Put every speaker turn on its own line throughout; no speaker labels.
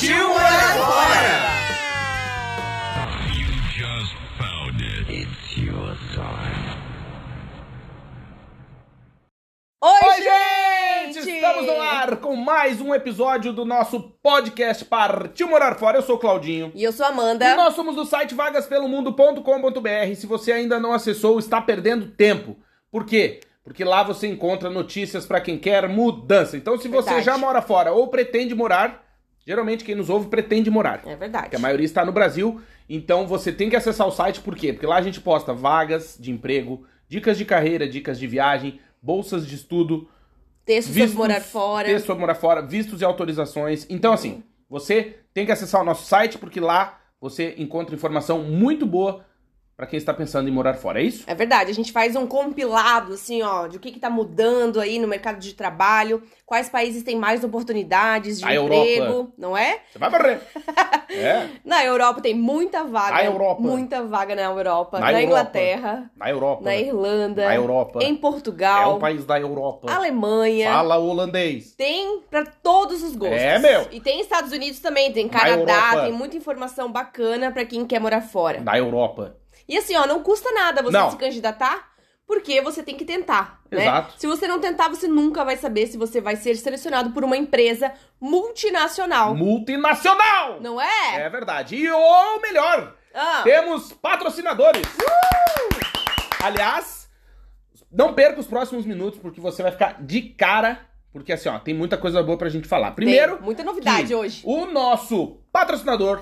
Partiu morar fora!
Oi,
Oi, gente! Estamos no ar com mais um episódio do nosso podcast Partiu Morar Fora. Eu sou o Claudinho.
E eu sou a
E
Amanda.
nós somos do site vagaspelomundo.com.br. Se você ainda não acessou, está perdendo tempo. Por quê? Porque lá você encontra notícias para quem quer mudança. Então, se você
Verdade.
já mora fora ou pretende morar, geralmente quem nos ouve pretende morar.
É verdade.
Porque a maioria está no Brasil, então você tem que acessar o site, por quê? Porque lá a gente posta vagas de emprego, dicas de carreira, dicas de viagem, bolsas de estudo,
Texto sobre
vistos,
morar fora.
texto sobre morar fora, vistos e autorizações. Então, assim, você tem que acessar o nosso site, porque lá você encontra informação muito boa para quem está pensando em morar fora, é isso?
É verdade, a gente faz um compilado, assim, ó, de o que que tá mudando aí no mercado de trabalho, quais países têm mais oportunidades de
A
emprego,
Europa.
não é?
Você vai morrer. é,
Na Europa tem muita vaga.
Na Europa.
Muita vaga na Europa.
Na
Na,
Europa.
Inglaterra,
na Europa.
na Irlanda,
Na Europa.
em
É
Portugal,
um país da Europa.
Alemanha.
Fala holandês.
Tem pra todos os gostos.
É, meu.
E tem Estados Unidos também, tem
Na
Canadá, tem muita informação bacana pra quem quer morar fora.
Da Europa.
E assim, ó, não custa nada você
Não.
se candidatar, porque você tem que tentar, né?
Exato.
Se você não tentar, você nunca vai saber se você vai ser selecionado por uma empresa multinacional.
Multinacional!
Não é?
É verdade. E o melhor,
Ah,
temos patrocinadores. Aliás, não perca os próximos minutos, porque você vai ficar de cara. Porque assim, ó, tem muita coisa boa pra gente falar. Primeiro,
tem muita novidade hoje.
o nosso patrocinador,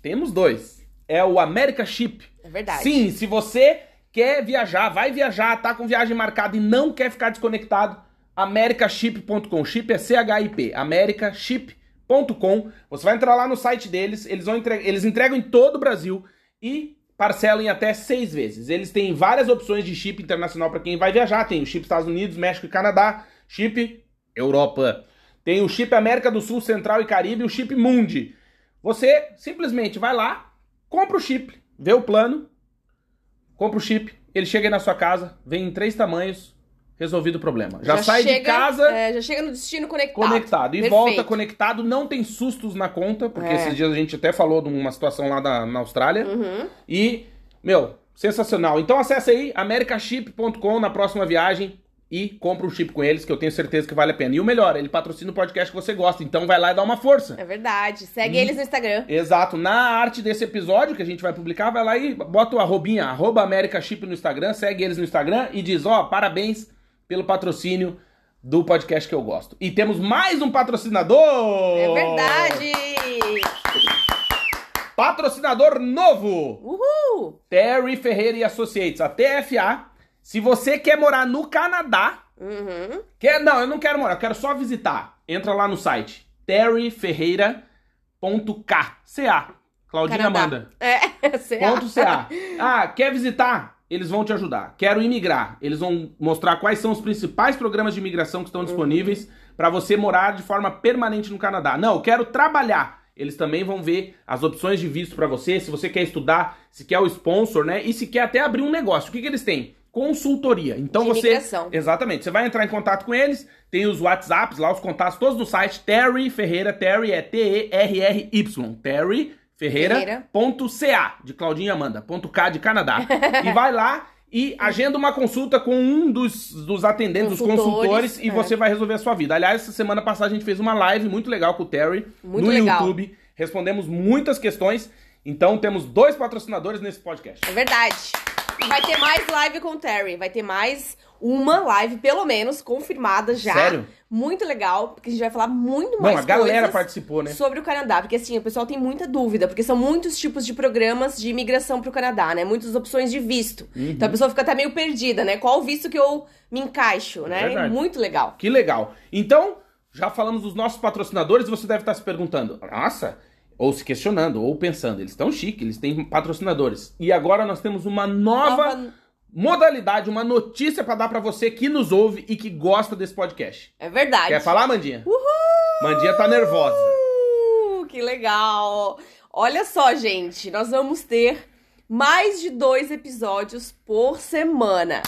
temos dois, é o America Chip.
Verdade.
Sim, se você quer viajar, vai viajar, tá com viagem marcada e não quer ficar desconectado, americaship.com. Chip é C-H-I-P. americaship.com. Você vai entrar lá no site deles, eles, vão entre... eles entregam em todo o Brasil e parcelam em até seis vezes. Eles têm várias opções de chip internacional para quem vai viajar. Tem o chip Estados Unidos, México e Canadá, chip Europa. Tem o chip América do Sul, Central e Caribe o chip Mundi. Você simplesmente vai lá, compra o chip, vê o plano, compra o chip, ele chega aí na sua casa, vem em três tamanhos, resolvido o problema. Já, sai de
chega,
casa
é, já chega no destino conectado.
conectado. E
Perfeito.
volta conectado, não tem sustos na conta, porque
É.
esses dias a gente até falou de uma situação lá da, na Austrália.
Uhum.
E, meu, sensacional. Então acesse aí americaship.com na próxima viagem e compra um chip com eles, que eu tenho certeza que vale a pena. E o melhor, ele patrocina o podcast que você gosta, então vai lá e dá uma força.
É verdade. Segue
E-
eles no Instagram.
Exato. Na arte desse episódio que a gente vai publicar, vai lá e bota o arrobinha, arroba Americaship no Instagram, segue eles no Instagram e diz, ó, parabéns pelo patrocínio do podcast que eu gosto. E temos mais um patrocinador!
É verdade.
Patrocinador novo!
Uhul.
Terry Ferreira e Associates, a TFA. Se você quer morar no Canadá,
Uhum.
Quer, não, eu não quero morar, eu quero só visitar. Entra lá no site terryferreira.k. CA. Claudinha
Canadá.
Amanda.
É, CA.
Ah, quer visitar? Eles vão te ajudar. Quero imigrar. Eles vão mostrar quais são os principais programas de imigração que estão disponíveis para você morar de forma permanente no Canadá. Não, eu quero trabalhar. Eles também vão ver as opções de visto para você, se você quer estudar, se quer o sponsor, né? E se quer até abrir um negócio. O que, que eles têm? Consultoria. Então
De
você.
imigração.
Exatamente. Você vai entrar em contato com eles, tem os WhatsApps lá, os contatos todos no site. Terry Ferreira, Terry é T-E-R-R-Y. Terry Ferreira. Ponto .ca de Claudinha Amanda, ponto K de Canadá. e vai lá e agenda uma consulta com um dos, dos atendentes, dos
Consultores,
consultores, e
é.
você vai resolver a sua vida. Aliás, essa semana passada a gente fez uma live muito legal com o Terry
Muito
no
legal.
YouTube. Respondemos muitas questões. Então temos dois patrocinadores nesse podcast.
É verdade. Vai ter mais live com o Terry. Vai ter mais uma live, pelo menos, confirmada já.
Sério?
Muito legal, porque a gente vai falar muito
Não,
mais
a galera participou, né?
sobre o Canadá. Porque assim, o pessoal tem muita dúvida, porque são muitos tipos de programas de imigração pro Canadá, né? Muitas opções de visto.
Uhum.
Então a pessoa fica até meio perdida, né? Qual visto que eu me encaixo, né?
Verdade.
Muito legal.
Que legal. Então, já falamos dos nossos patrocinadores e você deve estar se perguntando, nossa, ou se questionando, ou pensando, eles estão chique, eles têm patrocinadores. E agora nós temos uma nova,
Nova-
modalidade, uma notícia pra dar pra você que nos ouve e que gosta desse podcast.
É verdade.
Quer falar, Mandinha? Mandinha tá nervosa.
Uh, que legal! Olha só, gente, nós vamos ter mais de dois episódios por semana.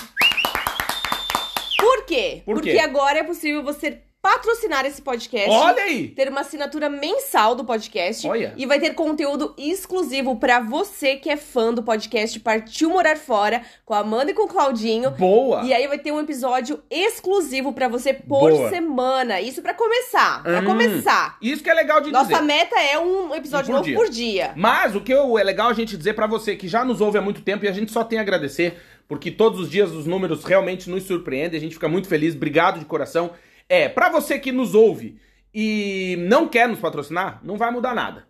Por quê?
Por quê?
Porque agora é possível você patrocinar esse podcast.
Olha aí!
Ter uma assinatura mensal do podcast.
Olha.
E vai ter conteúdo exclusivo pra você que é fã do podcast Partiu Morar Fora, com a Amanda e com o Claudinho.
Boa!
E aí vai ter um episódio exclusivo pra você por
Boa.
semana. Isso pra começar. Pra
Hum.
começar.
Isso que é legal de
Nossa
dizer.
meta é um episódio
Um por
novo
dia.
por dia.
Mas o que é legal a gente dizer pra você que já nos ouve há muito tempo e a gente só tem a agradecer, porque todos os dias os números realmente nos surpreendem, a gente fica muito feliz, obrigado de coração. É, pra você que nos ouve e não quer nos patrocinar, não vai mudar nada.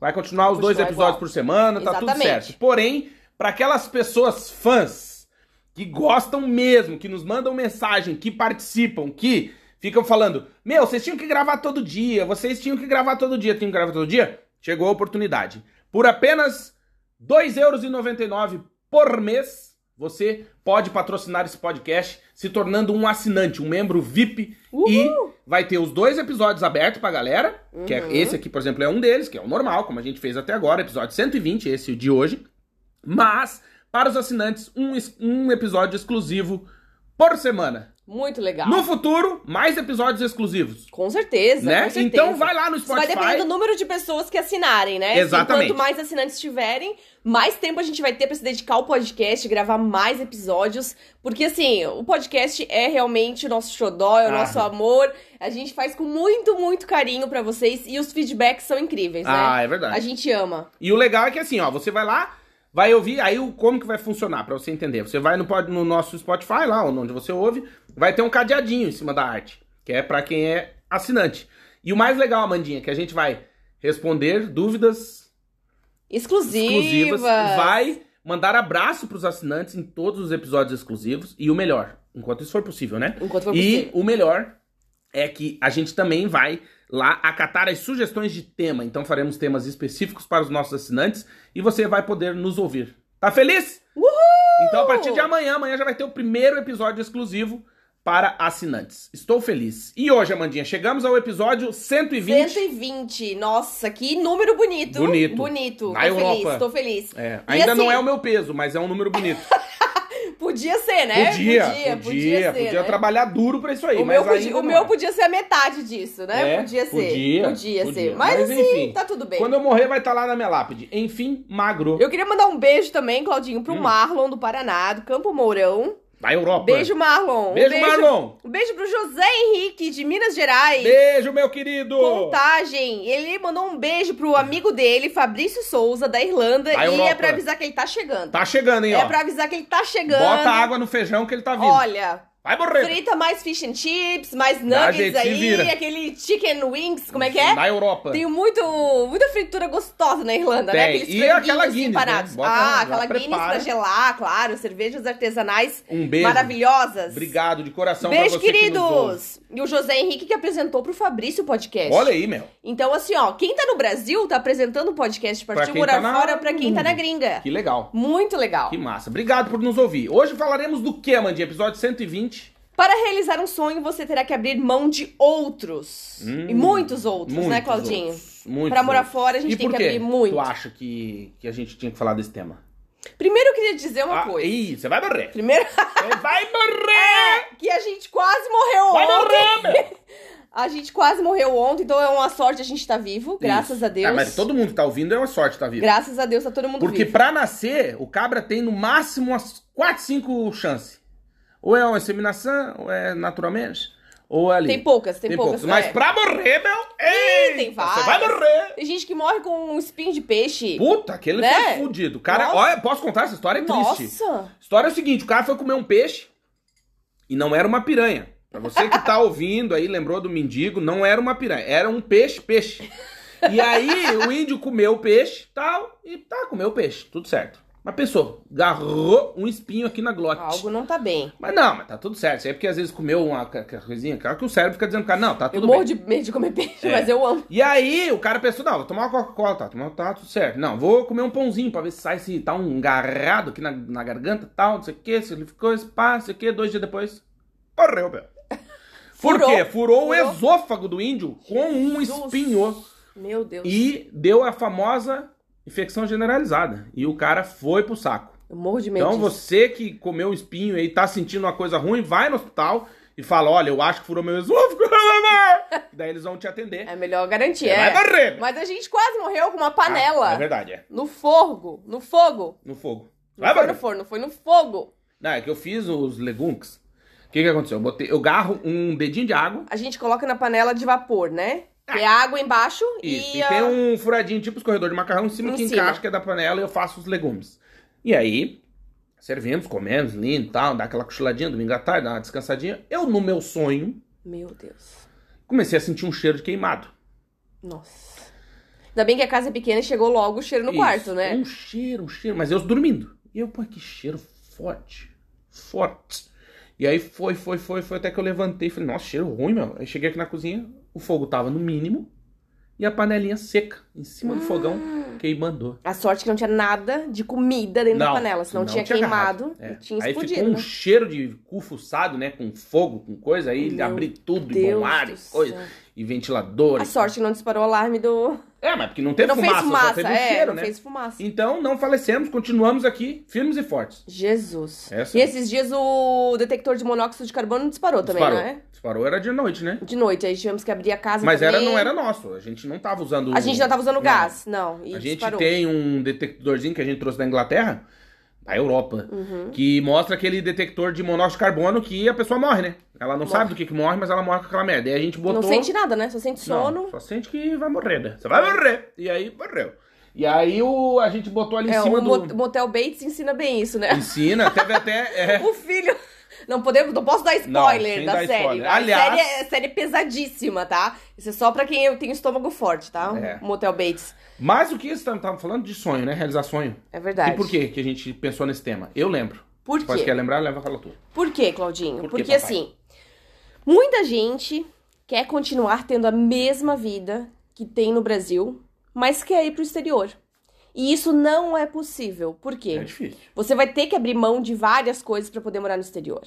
Vai continuar os dois episódios
igual.
por semana, tá tudo
Exatamente.
certo. Porém, pra aquelas pessoas fãs que gostam mesmo, que nos mandam mensagem, que participam, que ficam falando: Meu, vocês tinham que gravar todo dia, vocês tinham que gravar todo dia, tinham que gravar todo dia. Chegou a oportunidade. Por apenas R$ 2,99€ por mês, você pode patrocinar esse podcast se tornando um assinante, um membro VIP. E vai ter os dois episódios abertos pra galera. Que é, esse aqui, por exemplo, é um deles, que é o normal, como a gente fez até agora, episódio 120, esse de hoje. Mas, para os assinantes, um, um episódio exclusivo por semana.
Muito legal.
No futuro, mais episódios exclusivos.
Com certeza,
né?
com certeza.
Então vai lá no
Isso vai
Spotify.
depender do número de pessoas que assinarem, né?
Exatamente.
Quanto mais assinantes tiverem, mais tempo a gente vai ter pra se dedicar ao podcast, gravar mais episódios. Porque, assim, o podcast é realmente o nosso xodó, é o
Ah.
nosso amor. A gente faz com muito, muito carinho pra vocês. E os feedbacks são incríveis, né?
Ah, é verdade.
A gente ama.
E o legal é que assim, ó, você vai lá, vai ouvir, aí o como que vai funcionar pra você entender. Você vai no, no nosso Spotify lá, onde você ouve, vai ter um cadeadinho em cima da arte, que é pra quem é assinante. E o mais legal, Amandinha, que a gente vai responder dúvidas
Exclusivas.
exclusivas, vai mandar abraço pros assinantes em todos os episódios exclusivos e o melhor, enquanto isso for possível, né?
Enquanto for
E
possível.
o melhor é que a gente também vai lá acatar as sugestões de tema. Então faremos temas específicos para os nossos assinantes e você vai poder nos ouvir. Tá feliz?
Uhul!
Então a partir de amanhã, amanhã já vai ter o primeiro episódio exclusivo para assinantes. Estou feliz. E hoje, Amandinha, chegamos ao episódio 120.
120. Nossa, que número bonito.
Bonito.
Bonito.
Na
tô
Europa.
feliz, tô feliz.
É, ainda não
assim,
é o meu peso, mas é um número bonito.
Podia ser, né?
Podia,
podia,
podia, podia,
ser, né?
trabalhar duro pra isso aí.
O, meu, podia, o meu podia ser a metade disso, né?
É,
podia ser.
podia,
Podia,
podia.
ser. Mas,
Mas,
assim,
enfim,
tá tudo bem.
Quando eu morrer, vai estar lá na minha lápide. Enfim, magro.
Eu queria mandar um beijo também, Claudinho,
Hum.
pro Marlon do Paraná, do Campo Mourão.
Da Europa.
Beijo, Marlon. Um
Beijo, Marlon.
Um beijo pro José Henrique, de Minas Gerais.
Beijo, meu querido.
Contagem. Ele mandou um beijo pro amigo dele, Fabrício Souza, da Irlanda.
Da
e é
Europa.
pra avisar que ele tá chegando.
Tá chegando, hein,
é
ó.
pra avisar que ele tá chegando.
Bota água no feijão que ele tá vindo.
Olha,
Vai morrer.
frita mais fish and chips, mais nuggets aí,
vira.
aquele chicken wings, como é que é?
Da Europa.
Tem muito, muita fritura gostosa na Irlanda, né?
Tem.
Aqueles
E aquela Guinness, né? Bota
ah, aquela Guinness pra gelar, claro. Cervejas artesanais
Um beijo.
maravilhosas.
Obrigado de coração
Beijo,
você que
queridos! E o José Henrique que apresentou pro Fabrício o podcast.
Olha aí, meu.
Então, assim, ó, quem tá no Brasil tá apresentando o podcast
Pra quem
Morar
tá na-
Fora pra quem tá na gringa.
Que legal.
Muito legal.
Que massa. Obrigado por nos ouvir. Hoje falaremos do que, Amandinha? Episódio 120.
Para realizar um sonho, você terá que abrir mão de outros.
Hum,
e muitos outros, né,
Muitos
Claudinho?
outros. Muitos
Pra morar
outros.
fora, a gente
e
tem que abrir muito.
tu acha que, que a gente tinha que falar desse tema?
Primeiro eu queria dizer uma
Ah,
coisa.
Ih, você vai morrer.
Primeiro,
Você vai morrer!
que a gente quase morreu
Vai
ontem.
morrer, meu!
A gente quase morreu ontem, então é uma sorte a gente estar vivo, graças
Isso.
a Deus.
Ah, mas todo mundo que tá ouvindo é uma sorte tá vivo.
Graças a Deus tá todo mundo
Porque
vivo.
pra nascer, o cabra tem no máximo umas 4, 5 chances. Ou é uma inseminação, ou é naturalmente, ou é ali.
Tem poucas, tem,
Tem
poucas.
poucos. Mas
é.
pra morrer, meu, ei,
tem
Você
várias.
vai morrer.
Tem gente que morre com um espinho de peixe.
Puta, aquele
Né?
foi fudido. Cara,
Nossa.
olha, posso contar essa história? É triste.
Nossa!
A história é o seguinte, o cara foi comer um peixe e não era uma piranha. Pra você que tá ouvindo aí, lembrou do mendigo, não era uma piranha, era um peixe, peixe. E aí o índio comeu o peixe, tal, e tá, comeu o peixe, tudo certo. Mas pensou, garrou um espinho aqui na glote.
Algo não tá bem.
Mas não, mas tá tudo certo. Isso aí é porque às vezes comeu uma coisinha, claro que o cérebro fica dizendo, cara, não, tá
Eu
tudo
morro
bem.
de medo de comer peixe,
É.
mas eu amo.
E aí o cara pensou, não, vou tomar uma Coca-Cola, tá, tomar, tá tudo certo. Não, vou comer um pãozinho pra ver se sai, se tá um garrado aqui na, na garganta tal, não sei o que, se ele ficou espaço, não sei o que, dois dias depois, morreu, meu. Por
Furou.
quê? Furou, o
Furou.
esôfago do índio com um
Jesus.
espinho
Meu Deus.
e deu a famosa infecção generalizada. E o cara foi pro saco.
Eu morro de medo
Então
disso.
você que comeu o espinho e tá sentindo uma coisa ruim, vai no hospital e fala, olha, eu acho que furou meu esôfago. Daí eles vão te atender.
É melhor garantir,
Você
é.
vai morrer.
Mas a gente quase morreu com uma panela.
Ah, é verdade, é.
No fogo. No fogo.
No fogo.
Não
Vai
foi
morrer.
no forno, foi no fogo.
Não, é que eu fiz os legumes. O que que aconteceu? Eu, botei, eu garro um dedinho de água.
A gente coloca na panela de vapor, né? É água embaixo
Isso.
e.
E,
a-
tem um furadinho, tipo escorredor de macarrão, em cima
Em
que
cima.
encaixa, que é da panela, e eu faço os legumes. E aí, servimos, comemos, lindo e tal, dá aquela cochiladinha domingo à tarde, dá uma descansadinha. Eu, no meu sonho,
Meu Deus.
comecei a sentir um cheiro de queimado.
Nossa. Ainda bem que a casa é pequena e chegou logo o cheiro no
Isso.
quarto, né?
Um cheiro, um cheiro, mas eu dormindo. E eu, pô, que cheiro forte. Forte. E aí foi, foi, foi, foi, até que eu levantei e falei, nossa, cheiro ruim, meu. Aí cheguei aqui na cozinha, o fogo tava no mínimo e a panelinha seca, em cima do fogão, queimando.
A sorte que não tinha nada de comida dentro da panela, senão tinha, queimado
agarrado. É.
e tinha
Aí
explodido.
ficou um
né?
cheiro de cu fuçado, né? Com fogo, com coisa. Aí
Meu
abri tudo, e
Deus
bom ar, e coisa.
céu.
E ventilador.
A sorte que não disparou o alarme do.
É, mas porque não teve
não
fumaça,
fez fumaça,
teve um
é,
cheiro,
não
né?
fez fumaça.
Então não falecemos, continuamos aqui, firmes e fortes.
Jesus.
Essa-
E esses dias o detector de monóxido de carbono disparou também,
Disparou.
não é?
Disparou era de noite, né?
De noite, aí tivemos que abrir a casa
Mas era,
também.
não era nosso, a gente não tava usando...
A gente não tava usando
Não.
gás, não. E
A gente
disparou.
tem um detectorzinho que a gente trouxe da Inglaterra, da Europa,
Uhum.
que mostra aquele detector de monóxido de carbono que a pessoa morre, né? Ela não
Morre.
sabe do que que morre, mas ela morre com aquela merda. E a gente botou...
Não sente nada, né? Só sente
Não,
sono.
só sente que vai morrer, né? Você vai morrer. E aí, morreu. E aí o, a gente botou ali em
É,
cima
o
do...
Mot- Motel Bates ensina bem isso, né?
Ensina, teve até... é,
O filho. Não podemos, não posso dar
Não,
spoiler
sem
da série.
spoiler.
A
Aliás-
série é, a série é pesadíssima, tá? Isso é só pra quem tem estômago forte, tá?
É.
Motel Bates.
Mas o que você tava falando de sonho, né? Realizar sonho.
É verdade.
E por que que a gente pensou nesse tema? Eu lembro.
Por
Pode
quê?
quer lembrar? Leva fala tu.
Por quê, Claudinho?
Por
Porque assim, muita gente quer continuar tendo a mesma vida que tem no Brasil, mas quer ir pro exterior. E isso não é possível. Por quê?
É difícil.
Você vai ter que abrir mão de várias coisas para poder morar no exterior.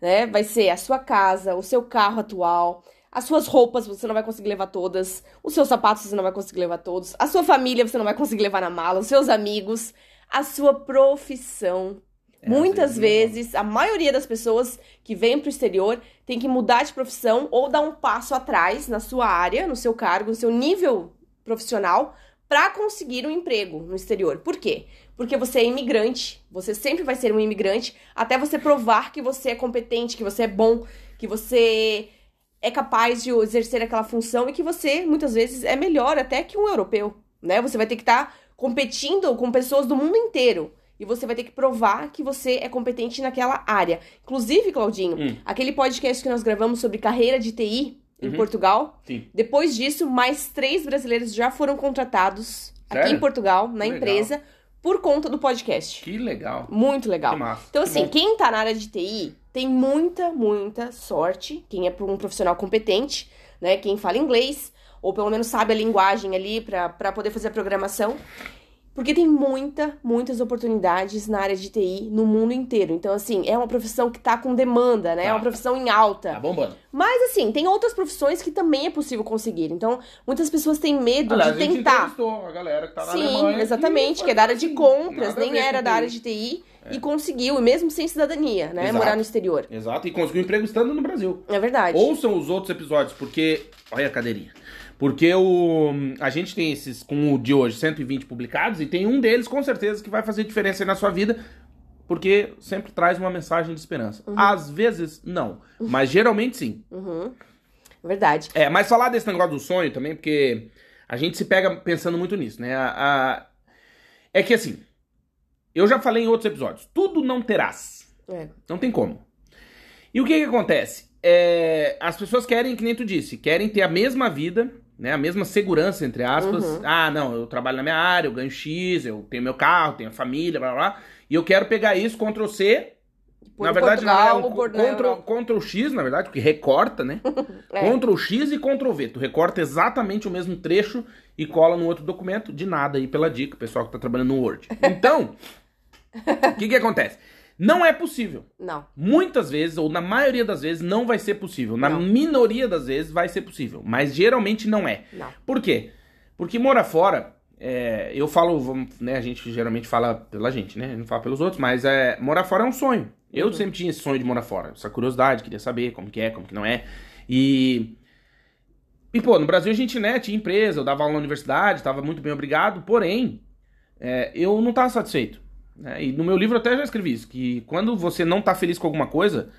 Né? Vai ser a sua casa, o seu carro atual, as suas roupas você não vai conseguir levar todas, os seus sapatos você não vai conseguir levar todos, a sua família você não vai conseguir levar na mala, os seus amigos, a sua profissão.
É,
Muitas
vezes
vezes, a maioria das pessoas que vêm para o exterior tem que mudar de profissão ou dar um passo atrás na sua área, no seu cargo, no seu nível profissional, para conseguir um emprego no exterior. Por quê? Porque você é imigrante, você sempre vai ser um imigrante, até você provar que você é competente, que você é bom, que você é capaz de exercer aquela função e que você, muitas vezes, é melhor até que um europeu, né? Você vai ter que estar competindo com pessoas do mundo inteiro. E você vai ter que provar que você é competente naquela área. Inclusive, Claudinho,
Hum.
aquele podcast que nós gravamos sobre carreira de TI em
Uhum.
Portugal,
Sim.
depois disso, mais três brasileiros já foram contratados aqui
Sério?
em Portugal, na
Legal.
empresa, por conta do podcast.
Que legal.
Muito legal.
Que massa.
Então,
Que
assim,
bom.
quem tá na área de TI tem muita, muita sorte. Quem é um profissional competente, né? Quem fala inglês, ou pelo menos sabe a linguagem ali pra poder fazer a programação. Porque tem muita, muitas oportunidades na área de TI no mundo inteiro. Então, assim, é uma profissão que tá com demanda, né? É
Tá.
uma profissão em alta.
Tá bombando.
Mas assim, tem outras profissões que também é possível conseguir. Então, muitas pessoas têm medo
Aliás,
de
a gente
tentar.
a galera que tá na
Sim,
Alemanha.
exatamente, que é da área de
assim,
compras, nem era da área de TI e conseguiu, e mesmo sem cidadania, né?
Exato.
Morar no exterior.
Exato, e conseguiu emprego estando no Brasil.
É verdade.
Ouçam os outros episódios, porque. Olha a cadeirinha. Porque o, a gente tem esses, com o de hoje, 120 publicados, e tem um deles, com certeza, que vai fazer diferença aí na sua vida, porque sempre traz uma mensagem de esperança. Às vezes, não. Mas geralmente sim.
Uhum. Verdade.
É, mas falar desse negócio do sonho também, porque a gente se pega pensando muito nisso, né? A- a- É que assim, eu já falei em outros episódios, tudo não terás.
É.
Não tem como. E o que que acontece? É, as pessoas querem, que nem tu disse, querem ter a mesma vida né? A mesma segurança, entre aspas.
Uhum.
Ah, não, eu trabalho na minha área, eu ganho X, eu tenho meu carro, tenho a família, blá blá blá. E eu quero pegar isso, Ctrl C.
Por
na verdade,
Portugal,
não, é
por-
Ctrl,
Europa.
Ctrl X, na verdade, porque recorta, né?
É.
Ctrl X e Ctrl V. Tu recorta exatamente o mesmo trecho e cola no outro documento. De nada aí pela dica, pessoal que tá trabalhando no Word. Então, o que que acontece? Não é possível.
Não.
Muitas vezes, ou na maioria das vezes, não vai ser possível. Na
Não.
minoria das vezes vai ser possível. Mas geralmente não é.
Não.
Por quê? Porque morar fora, é, eu falo, né, a gente geralmente fala pela gente, né? Não fala pelos outros, mas é, morar fora é um sonho. Eu sempre tinha esse sonho de morar fora, essa curiosidade, queria saber como que é, como que não é. E. E, pô, no Brasil a gente, né, tinha empresa, eu dava aula na universidade, tava muito bem obrigado, porém, é, eu não tava satisfeito. Né? E no meu livro eu até já escrevi isso, que quando você não tá feliz com alguma coisa,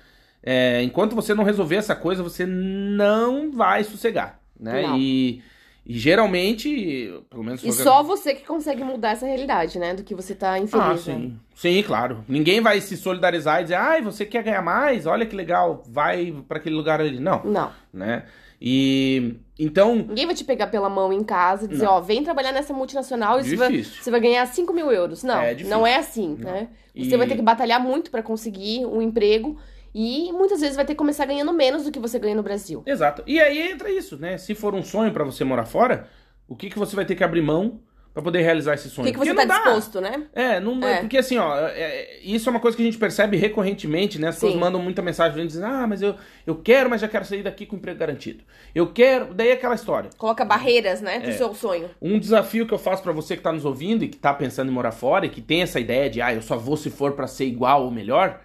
é, enquanto você não resolver essa coisa, você não vai sossegar, né?
Não.
E, e geralmente, pelo menos...
E só você que consegue mudar essa realidade, né? Do que você tá infeliz.
Ah,
né?
sim. Sim, claro. Ninguém vai se solidarizar e dizer, ai, você quer ganhar mais? Olha que legal, vai pra aquele lugar ali. Não,
Não.
né? E então,
Ninguém vai te pegar pela mão em casa e dizer, ó, vem trabalhar nessa multinacional e você vai, você vai ganhar 5 mil euros. Não,
É
não é assim,
Não.
né?
E-
Você vai ter que batalhar muito pra conseguir um emprego e muitas vezes vai ter que começar ganhando menos do que você ganha no Brasil.
Exato. E aí entra isso, né? Se for um sonho pra você morar fora, o que, que você vai ter que abrir mão pra poder realizar esse
O
sonho?
que, que você tá
dá.
disposto, né?
É, não,
É.
porque assim, ó, é- é- isso é uma coisa que a gente percebe recorrentemente, né? As pessoas
Sim.
mandam muita mensagem pra gente dizendo, ah, mas eu, eu quero, mas já quero sair daqui com emprego garantido. Eu quero, daí é aquela história.
Coloca barreiras, né, pro
É.
seu sonho.
Um desafio que eu faço pra você que tá nos ouvindo e que tá pensando em morar fora e que tem essa ideia de, ah, eu só vou se for pra ser igual ou melhor,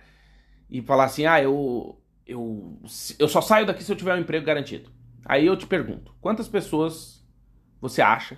e falar assim, ah, eu, eu, eu só saio daqui se eu tiver um emprego garantido. Aí eu te pergunto, quantas pessoas você acha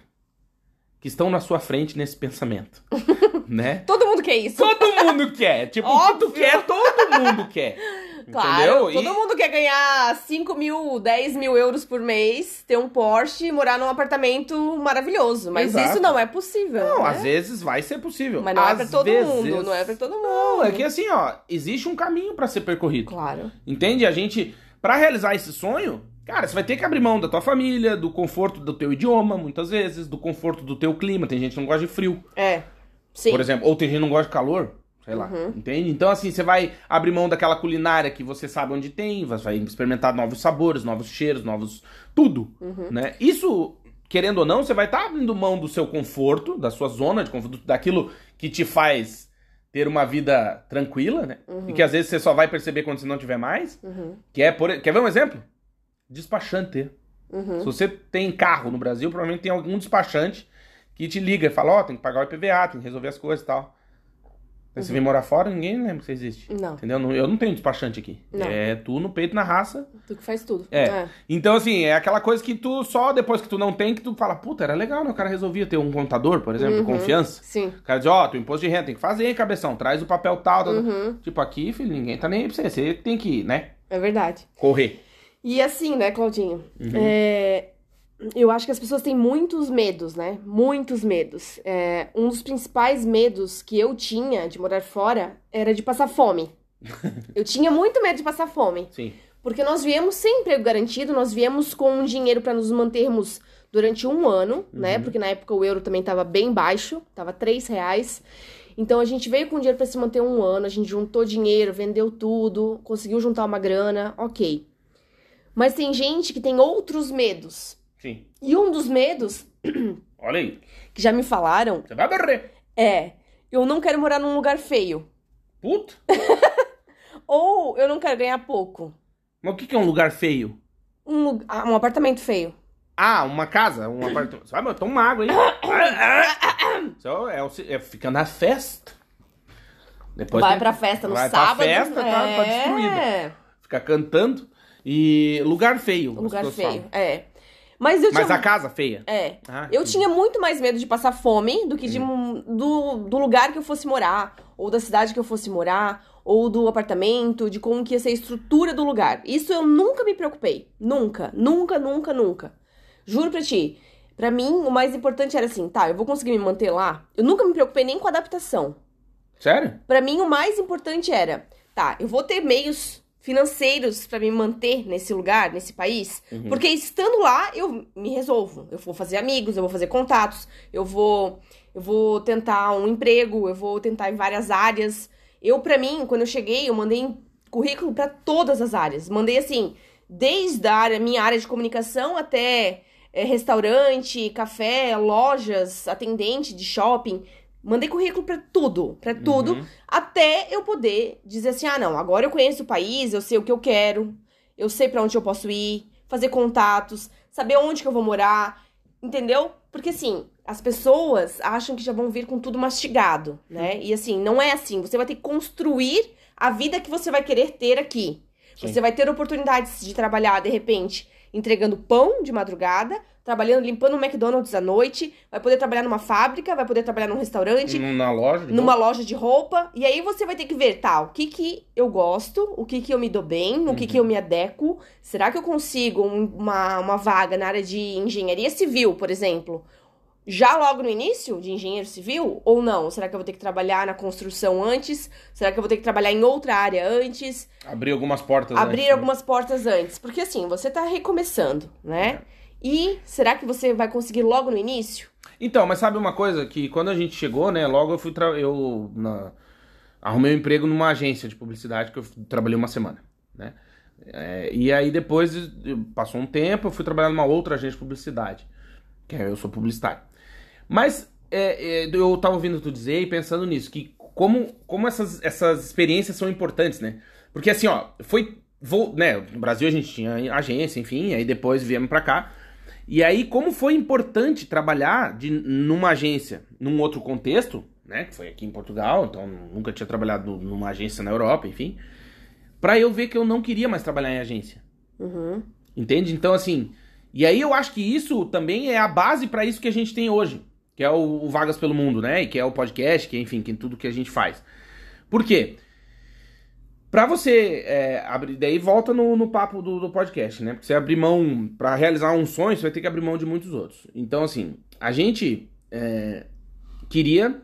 que estão na sua frente nesse pensamento? né?
Todo mundo quer isso.
Todo mundo quer. Tipo,
Óbvio.
quer, todo mundo quer.
Claro,
Entendeu?
todo
E-
mundo quer ganhar 5 mil, 10 mil euros por mês, ter um Porsche e morar num apartamento maravilhoso. Mas
Exato.
isso não é possível.
Não,
né?
às vezes vai ser possível.
Mas não é
Às
pra todo
vezes-
mundo, não é pra todo mundo.
Não, é que assim, ó, existe um caminho pra ser percorrido.
Claro.
Entende? A gente, pra realizar esse sonho, cara, você vai ter que abrir mão da tua família, do conforto do teu idioma, muitas vezes, do conforto do teu clima. Tem gente que não gosta de frio,
É. Sim.
por exemplo, ou tem gente que não gosta de calor. Sei lá,
Uhum.
entende? Então, assim, você vai abrir mão daquela culinária que você sabe onde tem, vai experimentar novos sabores, novos cheiros, novos. tudo,
Uhum.
né? Isso, querendo ou não, você vai estar abrindo mão do seu conforto, da sua zona de conforto, daquilo que te faz ter uma vida tranquila, né? E que às vezes você só vai perceber quando você não tiver mais.
Uhum.
Que é, por... quer ver um exemplo? Despachante.
Uhum.
Se você tem carro no Brasil, provavelmente tem algum despachante que te liga e fala, ó, tem que pagar o IPVA, tem que resolver as coisas e tal. Aí você vem morar fora, ninguém lembra que você existe.
Não,
Entendeu? Eu não tenho despachante aqui.
Não.
É tu no peito, na raça.
tu que faz tudo.
É. Então, assim, é aquela coisa que tu só depois que tu não tem, que tu fala, puta, era legal, né? O cara resolvia ter um contador, por exemplo, de
Uhum.
confiança.
Sim.
O cara diz, ó, teu imposto de renda tem que fazer, hein, cabeção? Traz o papel tal, tal.
Uhum.
Tipo, aqui, filho, ninguém tá nem aí pra você. Você tem que, né,
É verdade.
correr.
E assim, né, Claudinho?
Uhum.
É, eu acho que as pessoas têm muitos medos, né? Muitos medos. É, um dos principais medos que eu tinha de morar fora era de passar fome. eu tinha muito medo de passar fome.
Sim.
Porque nós viemos sem emprego garantido, nós viemos com um dinheiro para nos mantermos durante um ano, né?
Uhum.
Porque na época o euro também estava bem baixo, tava três reais. Então a gente veio com dinheiro para se manter um ano, a gente juntou dinheiro, vendeu tudo, conseguiu juntar uma grana, ok. Mas tem gente que tem outros medos.
Sim.
E um dos medos
Olha aí.
que já me falaram
Você vai morrer.
é: eu não quero morar num lugar feio.
Puta.
Ou eu não quero ganhar pouco.
Mas o que que é um lugar feio?
Um, ah, um apartamento feio.
Ah, uma casa, um apartamento. Sabe, eu tô uma água aí. Só é, é, fica na festa. Depois
vai
tem-
pra festa no
vai pra
sábado.
festa, tá- tá destruída.
é,
Fica cantando. E lugar feio.
lugar feio.
falam.
É. Mas eu
Mas
tinha.
a casa feia.
É.
Ah,
Eu
entendi.
tinha muito mais medo de passar fome do que de,
Hum.
do, do lugar que eu fosse morar, ou da cidade que eu fosse morar, ou do apartamento, de como que ia ser a estrutura do lugar. Isso eu nunca me preocupei. Nunca, nunca, nunca, nunca. Juro pra ti. Pra mim, o mais importante era assim, tá, eu vou conseguir me manter lá. Eu nunca me preocupei nem com adaptação.
Sério?
Pra mim, o mais importante era, tá, eu vou ter meios financeiros para me manter nesse lugar, nesse país, porque estando lá eu me resolvo. Eu vou fazer amigos, eu vou fazer contatos, eu vou eu vou tentar um emprego, eu vou tentar em várias áreas. Eu para mim, quando eu cheguei, eu mandei currículo para todas as áreas. Mandei assim, desde a área, minha área de comunicação até é, restaurante, café, lojas, atendente de shopping. Mandei currículo para tudo, para tudo,
Uhum.
até eu poder dizer assim: ah, não, agora eu conheço o país, eu sei o que eu quero, eu sei para onde eu posso ir, fazer contatos, saber onde que eu vou morar, entendeu? Porque assim, as pessoas acham que já vão vir com tudo mastigado, né? E assim, não é assim. Você vai ter que construir a vida que você vai querer ter aqui.
Sim.
Você vai ter oportunidades de trabalhar, de repente, entregando pão de madrugada, trabalhando, limpando um McDonald's à noite, vai poder trabalhar numa fábrica, vai poder trabalhar num restaurante,
Na loja. de
numa
roupa.
loja de roupa, e aí você vai ter que ver, tá, o que que eu gosto, o que que eu me dou bem, no que que eu me adequo, será que eu consigo um- uma, uma vaga na área de engenharia civil, por exemplo, já logo no início de engenheiro civil, ou não? Será que eu vou ter que trabalhar na construção antes? Será que eu vou ter que trabalhar em outra área antes?
Abrir algumas portas.
abrir
antes, né?
algumas portas antes. Porque assim, você tá recomeçando, né? E será que você vai conseguir logo no início?
Então, mas sabe uma coisa? Que quando a gente chegou, né? Logo eu fui. Tra... Eu na- arrumei um emprego numa agência de publicidade que eu trabalhei uma semana, né? É, e aí depois passou um tempo, eu fui trabalhar numa outra agência de publicidade. Que é, eu sou publicitário. Mas é, é, eu tava ouvindo tu dizer e pensando nisso, que como, como essas, essas experiências são importantes, né? Porque assim, ó, foi. Vou, né, no Brasil a gente tinha agência, enfim, aí depois viemos pra cá. E aí, como foi importante trabalhar de, numa agência, num outro contexto, né? Que foi aqui em Portugal, então nunca tinha trabalhado numa agência na Europa, enfim. Pra eu ver que eu não queria mais trabalhar em agência.
Uhum.
Entende? Então, assim. E aí eu acho que isso também é a base pra isso que a gente tem hoje. Que é o, o Vagas pelo Mundo, né? E que é o podcast, que é, enfim, que é tudo que a gente faz. Por quê? Pra você é, abrir. Daí volta no, no papo do, do podcast, né? Porque você abrir mão. Pra realizar um sonho, você vai ter que abrir mão de muitos outros. Então, assim, a gente é, queria.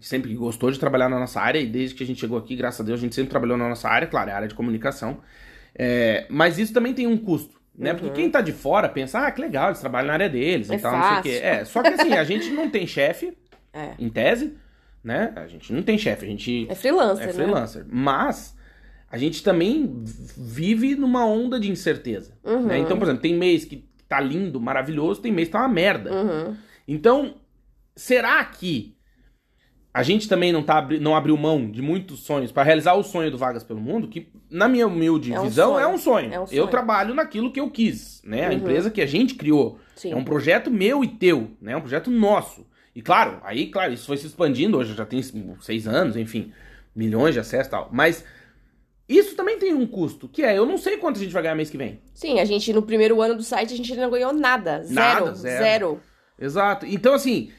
Sempre gostou de trabalhar na nossa área, e desde que a gente chegou aqui, graças a Deus, a gente sempre trabalhou na nossa área, claro, é a área de comunicação. É, mas isso também tem um custo, né? Porque
Uhum.
quem tá de fora pensa, ah, que legal, eles trabalham na área deles
É
e tal, não sei o
fácil.
quê. É, só que assim, a gente não tem chefe,
É.
em tese, né? A gente não tem chefe, a gente
É freelancer,
é
né?
freelancer. Mas a gente também vive numa onda de incerteza.
Uhum.
né? Então, por exemplo, tem mês que tá lindo, maravilhoso, tem mês que tá uma merda.
Uhum.
Então, será que a gente também não, tá, não abriu mão de muitos sonhos para realizar o sonho do Vagas pelo Mundo? Que, na minha humilde
É um
visão,
sonho.
é um sonho.
É um
Eu
sonho.
trabalho naquilo que eu quis, né? A
Uhum.
empresa que a gente criou.
Sim.
É um projeto meu e teu, né? É um projeto nosso. E claro, aí, claro, isso foi se expandindo, hoje já tem seis anos, enfim, milhões de acessos e tal. Mas isso também tem um custo, que é, eu não sei quanto a gente vai ganhar mês que vem.
Sim, a gente no primeiro ano do site a gente não ganhou nada. Zero.
Nada, zero.
zero.
Exato. Então, assim,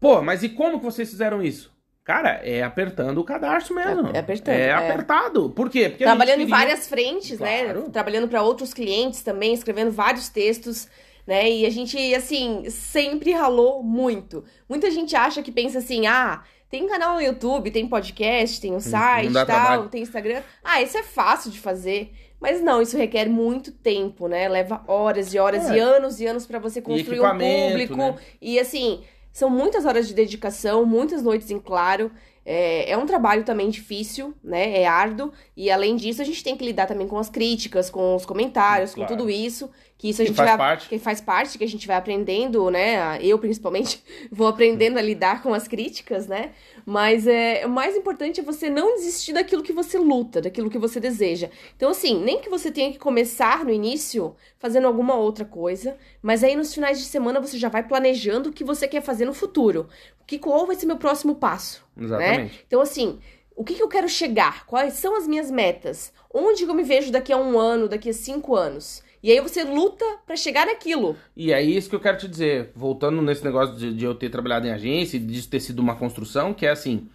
pô, mas e como que vocês fizeram isso? Cara, é apertando o cadastro mesmo.
É- apertando,
É,
é.
apertado. Por quê? Porque
Trabalhando
gente
em
queria-
várias frentes, né?
Claro.
Trabalhando para outros clientes também, escrevendo vários textos, né? E a gente, assim, sempre ralou muito. Muita gente acha que pensa assim, ah, tem canal no YouTube, tem podcast, tem um site tal,
trabalho.
tem Instagram. Ah, isso é fácil de fazer. Mas não, isso requer muito tempo, né? Leva horas e horas
É.
e anos e anos para você construir um público.
né?
E assim, são muitas horas de dedicação, muitas noites em claro. É, é um trabalho também difícil, né? É árduo. E além disso, a gente tem que lidar também com as críticas, com os comentários,
Claro.
com tudo isso. Que isso a
Que
gente
faz
vai.
parte.
Que faz parte, que a gente vai aprendendo, né? Eu, principalmente, vou aprendendo a lidar com as críticas, né? Mas é, o mais importante é você não desistir daquilo que você luta, daquilo que você deseja. Então, assim, nem que você tenha que começar no início fazendo alguma outra coisa, mas aí nos finais de semana você já vai planejando o que você quer fazer no futuro. Que qual vai ser meu próximo passo?
Exatamente.
Né? Então, assim, o que, que eu quero chegar? Quais são as minhas metas? Onde eu me vejo daqui a um ano, daqui a cinco anos? E aí você luta pra chegar naquilo.
E é isso que eu quero te dizer, voltando nesse negócio de, de eu ter trabalhado em agência e disso ter sido uma construção, que é assim.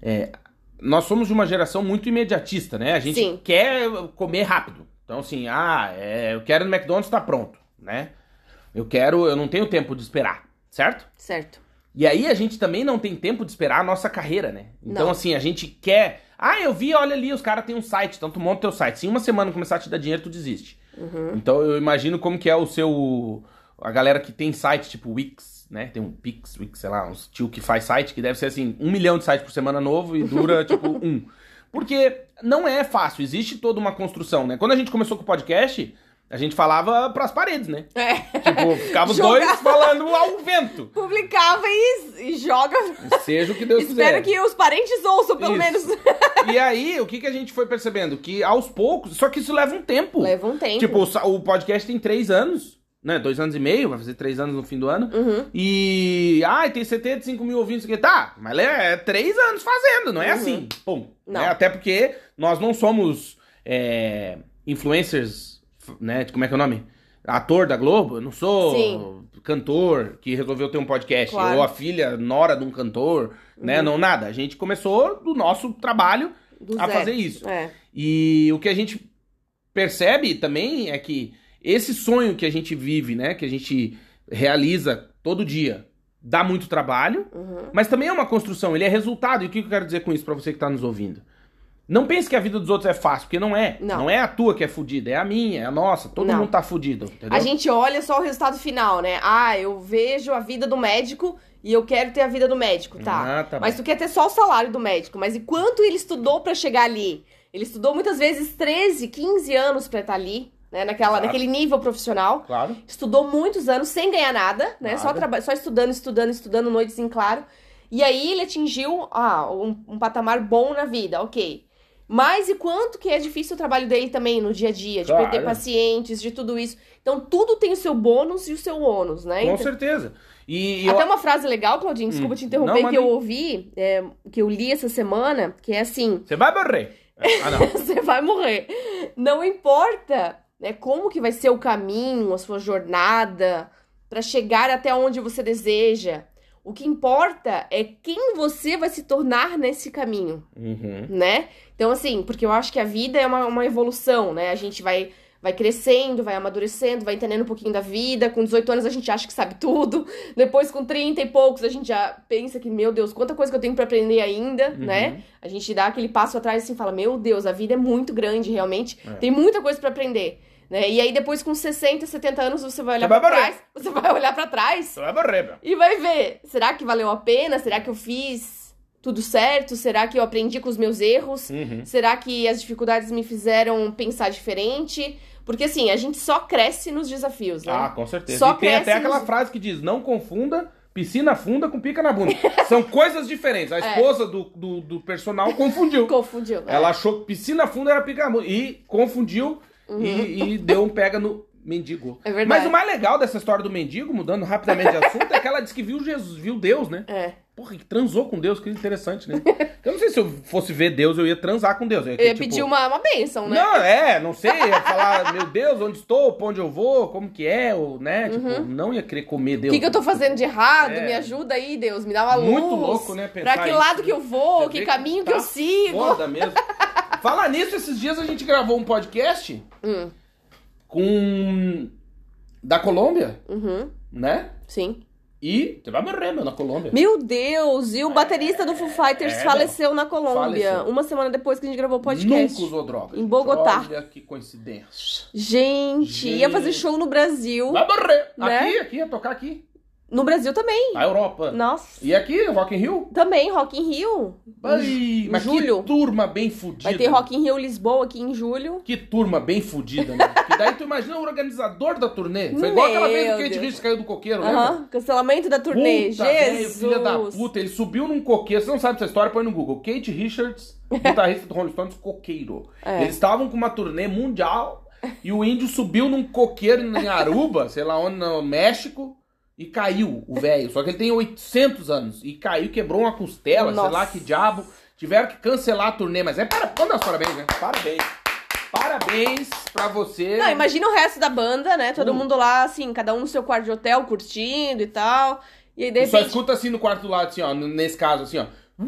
é, nós somos de uma geração muito imediatista, né? A gente
Sim.
quer comer rápido. Então, assim, ah, é, eu quero no McDonald's, tá pronto, né? Eu quero, eu não tenho tempo de esperar, certo?
Certo.
E aí a gente também não tem tempo de esperar a nossa carreira, né? Então,
Não.
assim, a gente quer. Ah, eu vi, olha ali, os caras têm um site, então tu monta teu site. Se em uma semana começar a te dar dinheiro, tu desiste. Então eu imagino como que é o seu. A galera que tem site, tipo Wix, né? Tem um Pix, Wix, sei lá, uns tio que faz site, que deve ser assim, um milhão de sites por semana novo e dura, tipo, um. Porque não é fácil, existe toda uma construção, né? Quando a gente começou com o podcast, a gente falava pras paredes, né?
É.
Tipo, ficava os
Jogava.
dois falando ao vento.
Publicava e, e joga.
Seja o que Deus
Espero
quiser.
que os parentes ouçam, pelo
Isso.
menos.
E aí, o que, que a gente foi percebendo? Que aos poucos, só que isso leva um tempo.
Leva um tempo.
Tipo, o podcast tem três anos, né? Dois anos e meio, vai fazer três anos no fim do ano.
Uhum.
E. Ai, tem 75 mil ouvintes aqui. Tá, mas é, é três anos fazendo, não é assim. Pum.
Não.
né? Até porque nós não somos é, influencers, né? Como é que é o nome? Ator da Globo, eu não sou
Sim.
cantor que resolveu ter um podcast,
Claro. Uhum.
ou a filha, nora de um cantor, né? Não, nada. A gente começou do nosso trabalho
Do
a
zero.
fazer isso.
É.
E o que a gente percebe também é que esse sonho que a gente vive, né, que a gente realiza todo dia, dá muito trabalho,
Uhum.
mas também é uma construção, ele é resultado. E o que eu quero dizer com isso pra você que tá nos ouvindo? Não pense que a vida dos outros é fácil, porque não é.
Não.
é a tua que é fudida, é a minha, é a nossa. Todo
Não.
mundo tá fudido, entendeu?
A gente olha só o resultado final, né? Ah, eu vejo a vida do médico e eu quero ter a vida do médico, tá?
Ah, tá
mas
bom.
tu quer ter só o salário do médico. Mas e quanto ele estudou pra chegar ali? Ele estudou muitas vezes 13, 15 anos pra estar ali, né? Naquela,
Exato.
naquele nível profissional.
Claro.
Estudou muitos anos sem ganhar nada, né? Só, traba- só estudando, estudando, estudando, noites em claro. E aí ele atingiu ah, um, um patamar bom na vida, ok. Mas e quanto que é difícil o trabalho dele também no dia a dia, de
Claro.
perder pacientes, de tudo isso. Então tudo tem o seu bônus e o seu ônus, né?
Com
Então-
certeza. E,
Até
eu...
uma frase legal, Claudinho, desculpa
Hum.
te interromper,
Não,
que eu ouvi, é, que eu li essa semana, que é assim:
Você vai morrer. Ah, não.
você vai morrer. Não importa né, como que vai ser o caminho, a sua jornada, pra chegar até onde você deseja. O que importa é quem você vai se tornar nesse caminho
Uhum.
né? Então, assim, porque eu acho que a vida é uma, uma evolução, né? A gente vai, vai crescendo, vai amadurecendo, vai entendendo um pouquinho da vida. Com 18 anos a gente acha que sabe tudo. Depois, com 30 e poucos, a gente já pensa que, meu Deus, quanta coisa que eu tenho pra aprender ainda,
Uhum.
né? A gente dá aquele passo atrás assim e fala, meu Deus, a vida é muito grande, realmente.
É.
Tem muita coisa pra aprender. Né? E aí, depois, com 60, 70 anos, você vai olhar
morrer.
trás. Você vai olhar pra trás
Você vai morrer, meu.
e vai ver, será que valeu a pena? Será que eu fiz tudo certo? Será que eu aprendi com os meus erros?
Uhum.
Será que as dificuldades me fizeram pensar diferente? Porque assim, a gente só cresce nos desafios, né?
Ah, com certeza.
Só
e tem até
cresce
aquela
nos-
frase que diz: não confunda piscina funda com pica na bunda. São coisas diferentes. A
É.
esposa do, do, do personal confundiu.
Confundiu. né?
Ela achou que piscina funda era pica na bunda. E confundiu e, e deu um pega no mendigo.
Uhum. É verdade.
Mas o mais legal dessa história do mendigo, mudando rapidamente de assunto, é que ela disse que viu Jesus, viu Deus, né?
É.
Porra, que transou com Deus, que interessante, né? Eu não sei se eu fosse ver Deus, eu ia transar com Deus. Eu ia,
Eu ia
tipo,
pedir uma, uma bênção, né?
Não, é, não sei, ia falar, meu Deus, onde estou, pra onde eu vou, como que é, ou, né? Tipo, não ia querer comer
O
Deus.
Uhum. que, que eu tô fazendo de errado?
É.
Me ajuda aí, Deus. Me dá uma luz.
Muito louco, né, pensar
Pra que
isso,
lado
né?
que eu vou? Que caminho que,
tá
eu sigo?
Foda mesmo. Falar nisso, esses dias a gente gravou um podcast
Hum,
com. da Colômbia,
uhum,
né?
sim.
E. Você vai morrer, meu, na Colômbia.
Meu Deus! E o baterista do Foo Fighters
É,
faleceu na Colômbia.
Faleceu.
Uma semana depois que a gente gravou o podcast.
Nunca usou droga.
Em
gente.
Bogotá.
Olha que coincidência.
Gente,
Gente.
ia fazer show no Brasil.
Vai morrer.
Né?
Aqui, aqui, ia tocar aqui.
No Brasil também.
Na Europa.
Nossa.
E aqui, Rock in Rio.
Também, Rock in Rio.
Ai,
Em
mas
julho.
que turma bem fudida.
Vai ter Rock in Rio Lisboa aqui em julho.
Que turma bem fudida, né? e daí tu imagina o organizador da turnê. Foi igual aquela vez que o
Meu
Kate. Richards caiu do coqueiro, lembra?
Aham. Cancelamento da turnê.
Puta,
Jesus.
filha da puta, ele subiu num coqueiro. Você não sabe essa história, põe no Google. Kate Richards, guitarrista do Rolling Stones, coqueiro.
É.
Eles estavam com uma turnê mundial e o índio subiu num coqueiro em Aruba, sei lá onde, no México, e caiu, o velho. Só que ele tem 800 anos. E caiu, quebrou uma costela, sei
Nossa.
lá que diabo. Tiveram que cancelar a turnê, mas é para. Vamos dar os parabéns, né? Parabéns. Parabéns pra você.
Não, imagina o resto da banda, né? Todo
Hum.
mundo lá, assim, cada um no seu quarto de hotel, curtindo e tal. E aí, de
E só
repente.
escuta assim no quarto do lado, assim, ó. Nesse caso, assim, ó.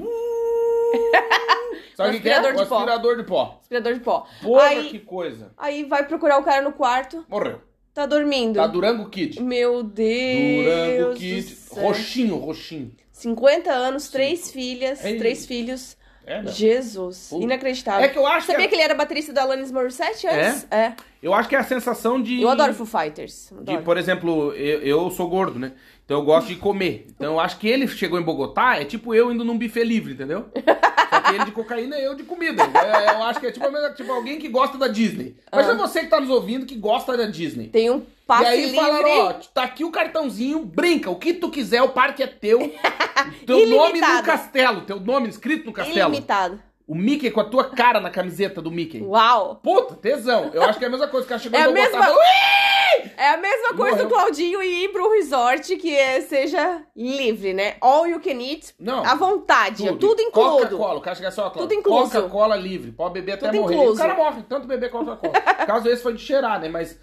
Sabe o que, que é?
aspirador
O
de pó.
aspirador de pó.
Aspirador de pó.
Porra,
aí,
que coisa.
aí vai procurar o cara no quarto,
Morreu.
Tá dormindo.
Tá Durango Kid.
Meu Deus.
Durango Kid. Roxinho, roxinho.
50 anos, três filhas,
Ei.
três filhos.
É, meu.
Jesus,
Puta.
inacreditável.
É que eu acho
Sabia
que.
que ele era baterista da Alanis Morissette antes? É.
Eu acho que é a sensação de.
Eu adoro Foo Fighters.
De,
Adoro.
por exemplo, eu, eu sou gordo, né? Então eu gosto de comer. Então eu acho que ele chegou em Bogotá, é tipo eu indo num buffet livre, entendeu? Ele de cocaína e eu de comida. É, eu acho que é tipo, tipo alguém que gosta da Disney. Mas é você que tá nos ouvindo que gosta da Disney.
Tem um passe
e aí
livre.
falaram, ó, tá aqui o cartãozinho, brinca, o que tu quiser, o parque é teu. teu nome no castelo, teu nome escrito no castelo.
ilimitado.
O Mickey com a tua cara na camiseta do Mickey.
Uau!
Puta, tesão. Eu acho que é a mesma coisa que ela chegou
É a mesma-
"Ui!"
É a mesma coisa
Morreu.
do Claudinho ir pro resort que é- seja livre, né? All you can eat,
Não.
à vontade, tudo, incluído.
Coca-Cola, o cara chega só,
Tudo incluso.
Coca-Cola livre, pode beber até
Tudo
morrer.
incluso.
O cara morre, tanto beber Coca-Cola. O caso esse foi de cheirar, né? Mas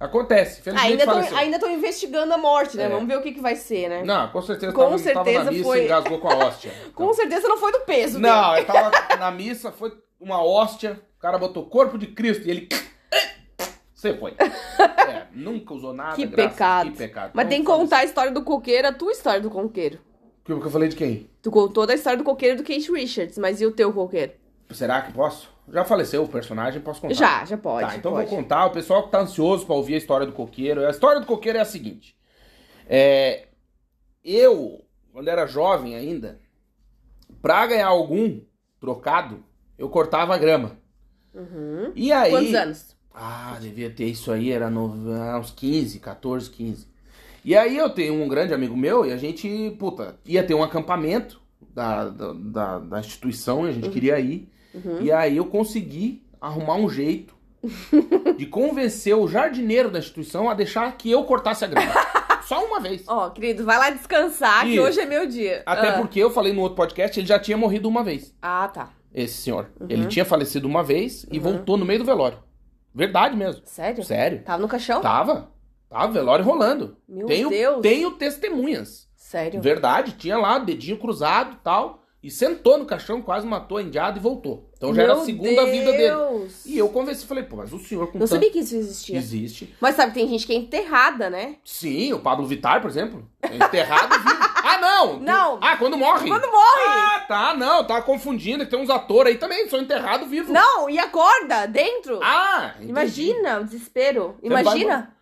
acontece. Felizmente
Ainda
faleceu.
estão ainda tão investigando a morte, né?
É.
Vamos ver o que, que vai ser, né?
Não, com certeza
Com
tava, tava
certeza
na missa
foi-
e engasgou com a hóstia.
Com certeza não foi do peso
Não, ele tava na missa, foi uma hóstia, o cara botou corpo de Cristo e ele... Você foi. É, nunca usou nada.
Que
graças-
pecado.
Que pecado.
Mas tem que contar a história do coqueiro, a tua história do coqueiro.
O que eu falei de quem?
Tu contou da história do coqueiro do Kate Richards, mas e o teu coqueiro?
Será que posso? Já faleceu o personagem, posso contar?
Já, já pode.
Tá, então
pode.
vou contar. O pessoal que tá ansioso pra ouvir a história do coqueiro. A história do coqueiro é a seguinte. É, eu, quando era jovem ainda, pra ganhar algum trocado, eu cortava a grama.
Uhum.
E aí...
Quantos anos?
Ah, devia ter isso aí, era no, uns 15, 14, 15. E aí eu tenho um grande amigo meu e a gente, puta, ia ter um acampamento da, da, da, da instituição e a gente queria ir.
Uhum.
E aí eu consegui arrumar um jeito de convencer o jardineiro da instituição a deixar que eu cortasse a grama. Só uma vez.
Ó, querido, vai lá descansar, que
Isso.
hoje é meu dia.
Até
ah.
porque eu falei no outro podcast, ele já tinha morrido uma vez,
Ah, tá.
esse senhor.
Uhum.
Ele tinha falecido uma vez e voltou no meio do velório. Verdade mesmo.
Sério?
Sério.
Tava no caixão?
Tava. Tava, velório rolando.
Meu
tenho,
Deus.
Tenho testemunhas.
Sério?
Verdade, tinha lá, dedinho cruzado e tal. E sentou no caixão, quase matou a indiada e voltou. Então já era a
Meu
segunda vida dele.
Deus.
E eu convenci, falei, pô, mas o senhor com
Não
tanto...
sabia que isso existia.
Existe.
Mas sabe, tem gente que é enterrada, né?
Sim, o Pablo Vittar, por exemplo. É enterrado vivo. Ah, não!
Não.
Ah, quando morre.
Quando morre!
Ah, tá, não, tá confundindo. que Tem uns atores aí também, são enterrados vivos.
Não, e acorda dentro.
Ah, entendi.
Imagina o desespero.
Você
Imagina.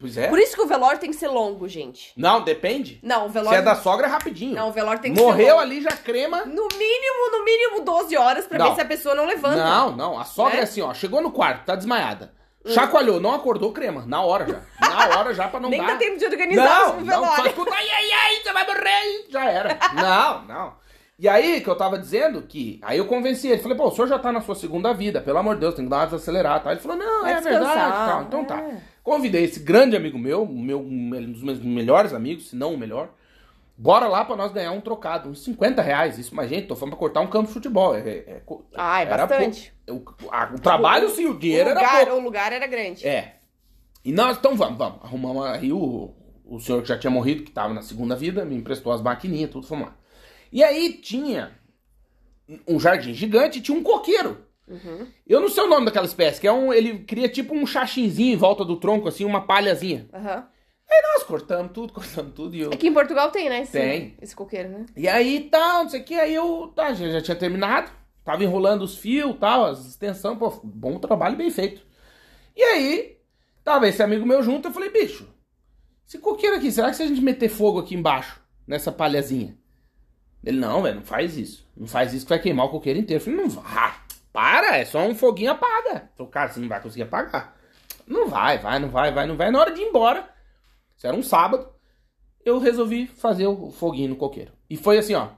Pois é.
Por isso que o velório tem que ser longo, gente.
Não, depende.
Não, o
Se
velório.
é da sogra, é rapidinho.
Não, o velório tem que
Morreu
ser longo.
ali, já crema.
No mínimo, no mínimo 12 horas pra
Não.
ver se a pessoa não levanta.
Não, não. A sogra
Né?
é assim, ó. Chegou no quarto, tá desmaiada. Chacoalhou, não acordou crema. Na hora já. Na hora já pra não
Nem
dar.
dá tempo de organizar
Não,
o
não,
velório.
só escuta, ai, ai, ai, você vai morrer. Já era. Não, não. E aí que eu tava dizendo que. Aí eu convenci ele. Falei, pô, o senhor já tá na sua segunda vida, pelo amor de Deus, tem que dar uma desacelerada. Tá? Ele falou, não,
Vai
é verdade.
descansar,
Tal. Então tá.
É.
Convidei esse grande amigo meu, meu, um dos meus melhores amigos, se não o melhor. Bora lá pra nós ganhar um trocado, uns 50 reais. Isso, mas gente, tô falando pra cortar um campo de futebol. É, é-
Ah, é
era
bastante.
pouco. O, a- o trabalho, sim, o
O
dinheiro era
lugar,
pouco.
o lugar era grande.
É. E nós, então vamos, vamos. Arrumamos aí o, o senhor que já tinha morrido, que tava na segunda vida, me emprestou as maquininhas, tudo, fomos lá. E aí tinha um jardim gigante e tinha um coqueiro.
Uhum.
Eu não sei o nome daquela espécie, que é um. Ele cria tipo um chachinzinho em volta do tronco, assim, uma palhazinha.
Aham.
Aí nós cortamos tudo, cortamos tudo e eu.
Aqui em Portugal tem, né? Esse,
Tem.
Esse coqueiro, né?
E aí tal, não sei o que, aí eu. Tá, já, já tinha terminado. Tava enrolando os fios tal, as extensões, pô, bom trabalho, bem feito. E aí, tava esse amigo meu junto, eu falei, bicho, esse coqueiro aqui, será que se a gente meter fogo aqui embaixo, nessa palhazinha? Ele, não, velho, não faz isso. Não faz isso que vai queimar o coqueiro inteiro. Eu falei, não vai. Para, é só um foguinho apaga. Falei, cara, você não vai conseguir apagar. Não vai, vai, não vai, vai, não vai. Na hora de ir embora, isso era um sábado, eu resolvi fazer o foguinho no coqueiro. E foi assim, ó.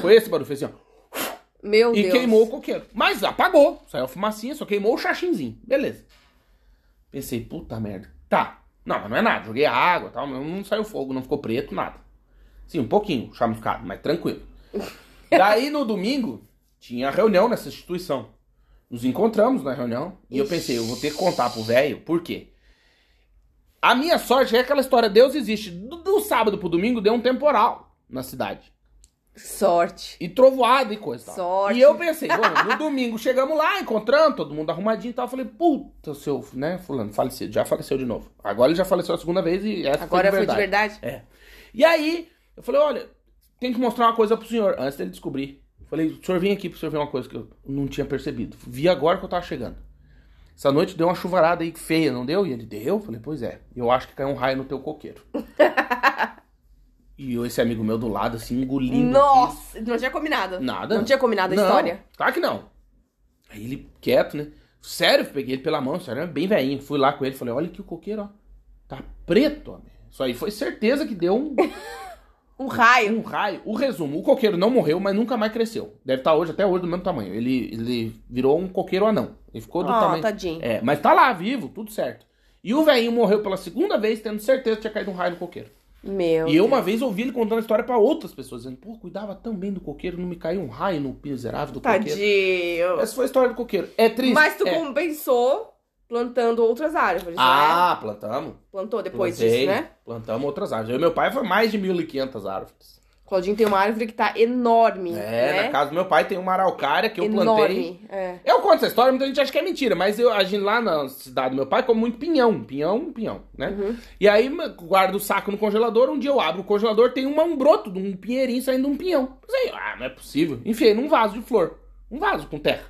Foi esse barulho, foi assim, ó.
Meu
E
Deus.
queimou o coqueiro. Mas apagou. Saiu a fumacinha, só queimou o chachinzinho. Beleza. Pensei, puta merda. Tá. Não, mas não é nada. Joguei água e tal, mas não saiu fogo, não ficou preto, nada. Sim, um pouquinho chamuscado, mas tranquilo. Daí no domingo, tinha reunião nessa instituição. Nos encontramos na reunião e eu pensei, eu vou ter que contar pro velho, por quê? A minha sorte é aquela história, Deus existe. Do, do sábado pro domingo deu um temporal na cidade.
Sorte.
E trovoada e coisa tal.
Sorte.
E eu pensei, no domingo chegamos lá, encontramos, todo mundo arrumadinho e tal. Eu falei, puta, seu, né, fulano, falecido, já faleceu de novo. Agora ele já faleceu a segunda vez e essa
Agora
foi
foi
de
de
verdade.
verdade?
É. E aí, eu falei, olha, tem que mostrar uma coisa pro senhor, antes dele descobrir. Falei, o senhor vem aqui pra senhor ver uma coisa que eu não tinha percebido. Vi agora que eu tava chegando. Essa noite deu uma chuvarada aí feia, não deu? E ele deu? Falei, pois é. Eu acho que caiu um raio no teu coqueiro. e eu, esse amigo meu do lado, assim, engolindo.
Nossa, não tinha combinado.
Nada.
Não tinha combinado a
Não,
história.
Claro que não. Aí ele quieto, né? Sério, peguei ele pela mão, sério, bem velhinho. Fui lá com ele, falei, olha aqui o coqueiro, ó. Tá preto. Isso aí foi certeza que deu um,
Um raio.
um raio. O resumo, o coqueiro não morreu, mas nunca mais cresceu. Deve estar hoje, até hoje, do mesmo tamanho. Ele, ele virou um coqueiro anão. Ele ficou do
Ó,
tamanho...
tadinho.
É, mas tá lá, vivo, tudo certo. E o velhinho morreu pela segunda vez, tendo certeza que tinha caído um raio no coqueiro.
Meu.
E eu uma vez ouvi ele contando a história pra outras pessoas, dizendo, pô, cuidava tão bem do coqueiro, não me caiu um raio no miserável do coqueiro.
Tadinho.
Essa foi a história do coqueiro. É triste.
Mas tu
é.
compensou plantando outras árvores, né?
Ah, plantamos.
Plantou depois
Plantei,
disso, né?
Plantamos outras árvores. Eu meu pai foi mais de 1.500 árvores.
Claudinho tem uma árvore que tá enorme.
É,
né?
na casa do meu pai tem uma araucária que eu
enorme.
plantei.
É.
Eu conto essa história, muita gente acha que é mentira, mas eu, a gente lá na cidade do meu pai come muito pinhão, pinhão, pinhão, né?
Uhum.
E aí guardo o saco no congelador, um dia eu abro o congelador, tem uma, um broto de um pinheirinho saindo de um pinhão. Pensei, ah, não é possível. Enfiei num vaso de flor, um vaso com terra.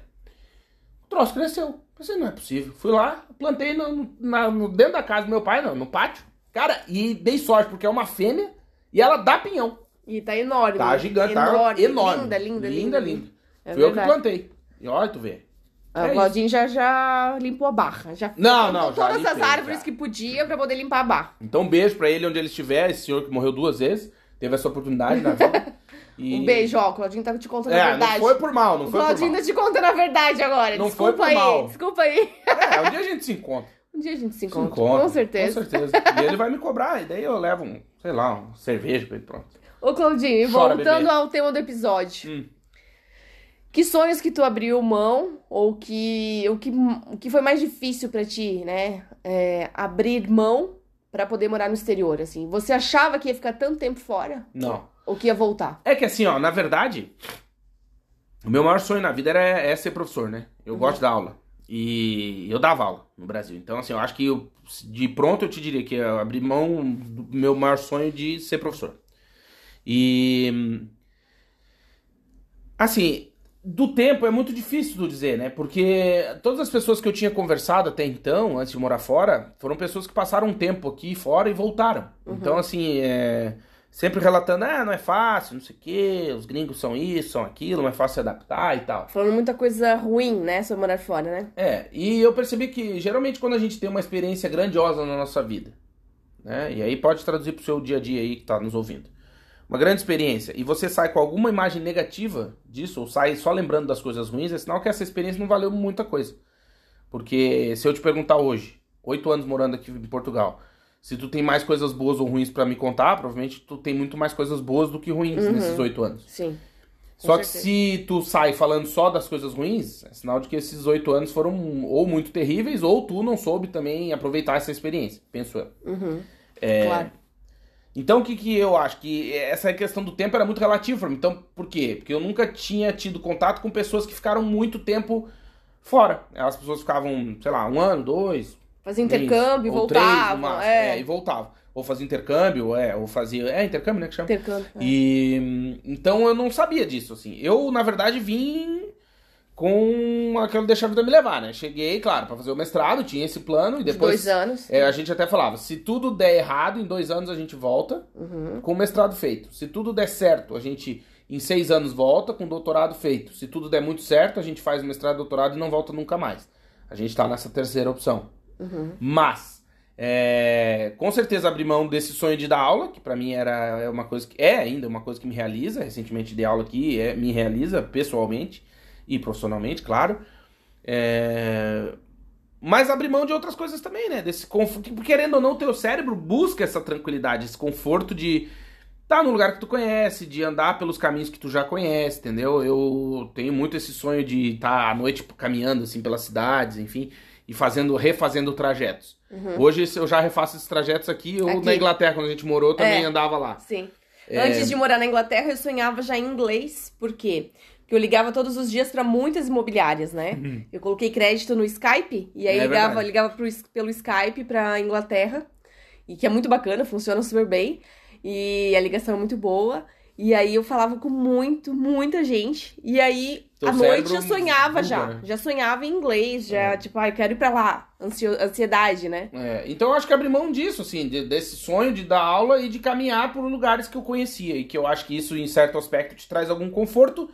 O troço cresceu. Pensei, não é possível. Fui lá, plantei no, na- no- dentro da casa do meu pai, não, no pátio. Cara, e dei sorte, porque é uma fêmea e ela dá pinhão.
E tá enorme.
Tá gigante, tá
enorme.
enorme.
Linda, linda,
linda.
linda.
linda.
É
Fui eu que
verdade.
plantei. E olha, tu vê.
Ah,
É
o Claudinho já, já limpou a barra. Já
Não, não, já
todas as
limpei,
árvores
já.
que podia pra poder limpar a barra.
Então, um beijo pra ele onde ele estiver, esse senhor que morreu duas vezes, teve essa oportunidade na vida. E-
Um beijo, ó. O Claudinho tá te contando a
É,
verdade.
não foi por mal, não
o
foi por
Claudinho
mal.
tá te contando a verdade agora.
Não
desculpa
foi por
aí.
mal.
Desculpa aí.
É, um dia a gente se encontra.
Um dia a gente se
Se
encontra.
encontra,
Com certeza.
Com certeza. E ele vai me cobrar, e daí eu levo um, sei lá, um cerveja pra ele, pronto.
Ô, Claudinho, e voltando
bebê.
ao tema do episódio.
Hum.
Que sonhos que tu abriu mão ou que o que, o que foi mais difícil pra ti, né? É, abrir mão pra poder morar no exterior, assim. Você achava que ia ficar tanto tempo fora?
Não.
Ou que ia voltar?
É que assim, ó, na verdade, o meu maior sonho na vida era é ser professor, né? Eu gosto de dar aula. E eu dava aula no Brasil. Então, assim, eu acho que eu, de pronto eu te diria que eu abri mão do meu maior sonho de ser professor. E. Assim, do tempo é muito difícil de dizer, né? Porque todas as pessoas que eu tinha conversado até então, antes de morar fora, foram pessoas que passaram um tempo aqui fora e voltaram. Então, assim, é, sempre relatando, ah, não é fácil, não sei o quê, os gringos são isso, são aquilo, não é fácil se adaptar e tal.
Falando muita coisa ruim, né? Sobre morar fora, né?
É, e eu percebi que geralmente quando a gente tem uma experiência grandiosa na nossa vida, né? E aí pode traduzir pro seu dia a dia aí que tá nos ouvindo. Uma grande experiência, e você sai com alguma imagem negativa disso, ou sai só lembrando das coisas ruins, é sinal que essa experiência não valeu muita coisa. Porque se eu te perguntar hoje, oito anos morando aqui em Portugal, se tu tem mais coisas boas ou ruins pra me contar, provavelmente tu tem muito mais coisas boas do que ruins nesses oito anos.
Sim. Com
Só que se tu sai falando só das coisas ruins, é sinal de que esses oito anos foram ou muito terríveis, ou tu não soube também aproveitar essa experiência, penso eu.
Uhum.
É.
Claro.
Então o que, que eu acho? Que essa questão do tempo era muito relativa pra mim. Então, por quê? Porque eu nunca tinha tido contato com pessoas que ficaram muito tempo fora. As pessoas ficavam, sei lá, um ano, dois.
Fazia intercâmbio,
no
voltava.
máximo,
é.
e voltava. Ou fazia intercâmbio, é, ou fazia. É, intercâmbio, né? Que chama?
Intercâmbio. é.
E então eu não sabia disso, assim. Eu, na verdade, vim com aquilo deixar a vida me levar, né? Cheguei, claro, pra fazer o mestrado, tinha esse plano e
De
depois
dois anos.
é, a gente até falava, se tudo der errado, em dois anos a gente volta
Uhum.
com o mestrado feito. Se tudo der certo, a gente em seis anos volta com o doutorado feito. Se tudo der muito certo, a gente faz o mestrado e doutorado e não volta nunca mais. A gente tá nessa terceira opção.
Uhum.
Mas, é, com certeza abri mão desse sonho de dar aula, que pra mim era é uma coisa que é ainda uma coisa que me realiza. Recentemente dei aula aqui, é, me realiza pessoalmente e profissionalmente, claro. É, mas abrir mão de outras coisas também, né? Desse conforto, querendo ou não, o teu cérebro busca essa tranquilidade, esse conforto de estar no lugar que tu conhece, de andar pelos caminhos que tu já conhece, entendeu? Eu tenho muito esse sonho de estar à noite caminhando assim pelas cidades, enfim, e fazendo, refazendo trajetos. Hoje eu já refaço esses trajetos aqui, eu
Uhum. Aqui.
na Inglaterra, quando a gente morou, também
É.
andava lá.
Sim.
É.
Antes de morar na Inglaterra, eu sonhava já em inglês. Por quê? Porque eu ligava todos os dias pra muitas imobiliárias, né? Eu coloquei crédito no Skype e aí
Uhum. É
ligava,
verdade.
ligava pro, pelo Skype pra Inglaterra. E que é muito bacana, funciona super bem. E a ligação é muito boa. E aí eu falava com muito, muita gente. E aí,
Teu
à noite eu sonhava
buga,
já.
né?
Já sonhava em inglês, já,
É.
tipo, ai, quero ir pra lá. Ansiedade, né?
É, então eu acho que abri mão disso, assim, de- desse sonho de dar aula e de caminhar por lugares que eu conhecia. E que eu acho que isso, em certo aspecto, te traz algum conforto,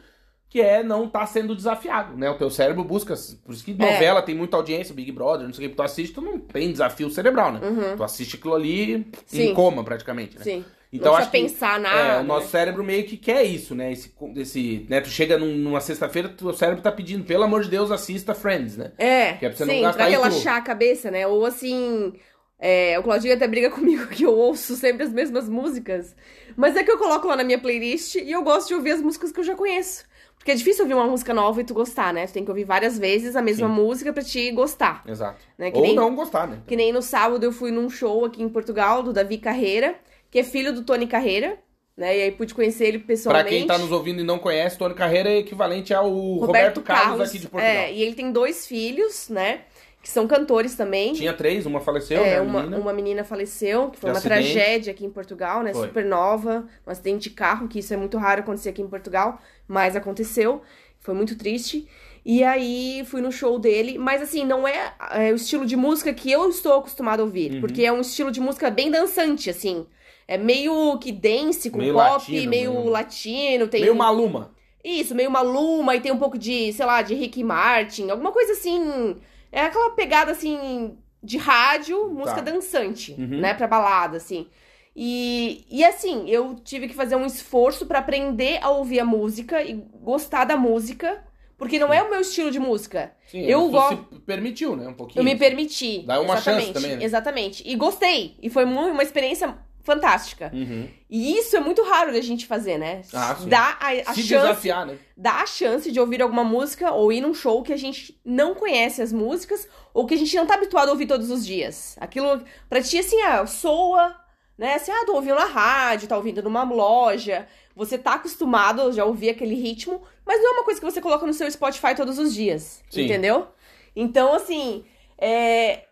que é não estar sendo desafiado, né? O teu cérebro busca. Por isso que
É.
novela tem muita audiência, Big Brother, não sei o que, tu assiste, tu não tem desafio cerebral, né?
Uhum.
Tu assiste aquilo ali em
Sim.
coma, praticamente, né?
Sim.
Então
não
acho
precisa
que
pensar
é,
nada.
o nosso cérebro meio que quer isso, né? Esse, esse, né? Tu chega num- numa sexta-feira, teu cérebro tá pedindo, pelo amor de Deus, assista Friends, né?
É,
Que é pra você não
sim,
gastar
pra relaxar a cabeça, né? Ou assim, é, o Claudinho até briga comigo que eu ouço sempre as mesmas músicas. Mas é que eu coloco lá na minha playlist e eu gosto de ouvir as músicas que eu já conheço. Porque é difícil ouvir uma música nova e tu gostar, né? Tu tem que ouvir várias vezes a mesma
Sim.
música pra te gostar.
Exato.
Né?
Ou
nem-
não gostar, né?
Que nem no sábado eu fui num show aqui em Portugal, do Davi Carreira, que é filho do Tony Carreira, né? E aí pude conhecer ele
Pra
pessoalmente.
quem tá nos ouvindo e não conhece, Tony Carreira é equivalente ao Roberto, Carlos, aqui de Portugal.
É, e ele tem dois filhos, né? Que são cantores também.
Tinha três, uma faleceu,
É,
né?
uma,
menina.
uma menina faleceu, que foi
De
uma
acidente.
tragédia aqui em Portugal, né?
Foi.
Super nova, um acidente de carro, que isso é muito raro acontecer aqui em Portugal, mas aconteceu. Foi muito triste. E aí fui no show dele, mas assim, não é, é, o estilo de música que eu estou acostumada a ouvir,
Uhum.
porque é um estilo de música bem dançante, assim. É meio que dance com
Meio
pop,
latino,
meio
meio-
latino, tem
Meio Maluma.
isso, meio Maluma e tem um pouco de, sei lá, de Ricky Martin, alguma coisa assim. É aquela pegada assim de rádio, música
Tá.
dançante,
Uhum.
né, pra balada assim. E, e assim, eu tive que fazer um esforço pra aprender a ouvir a música e gostar da música, porque não é o meu estilo de música.
Sim,
Eu
tu
go-
se permitiu, né? Um pouquinho.
Eu me permiti.
Dá uma chance
exatamente,
também, né?
Exatamente. E gostei. E foi uma experiência fantástica.
Uhum.
E isso é muito raro da gente fazer, né?
Ah.
Dá a, a
Se
chance
desafiar, né?
dá a chance de ouvir alguma música ou ir num show que a gente não conhece as músicas ou que a gente não tá habituado a ouvir todos os dias. Aquilo pra ti assim, ah, soa, né? Assim, ah, tô ouvindo na rádio, tá ouvindo numa loja. Você tá acostumado a já ouvir aquele ritmo, mas não é uma coisa que você coloca no seu Spotify todos os dias,
Sim.
entendeu? Então, assim, é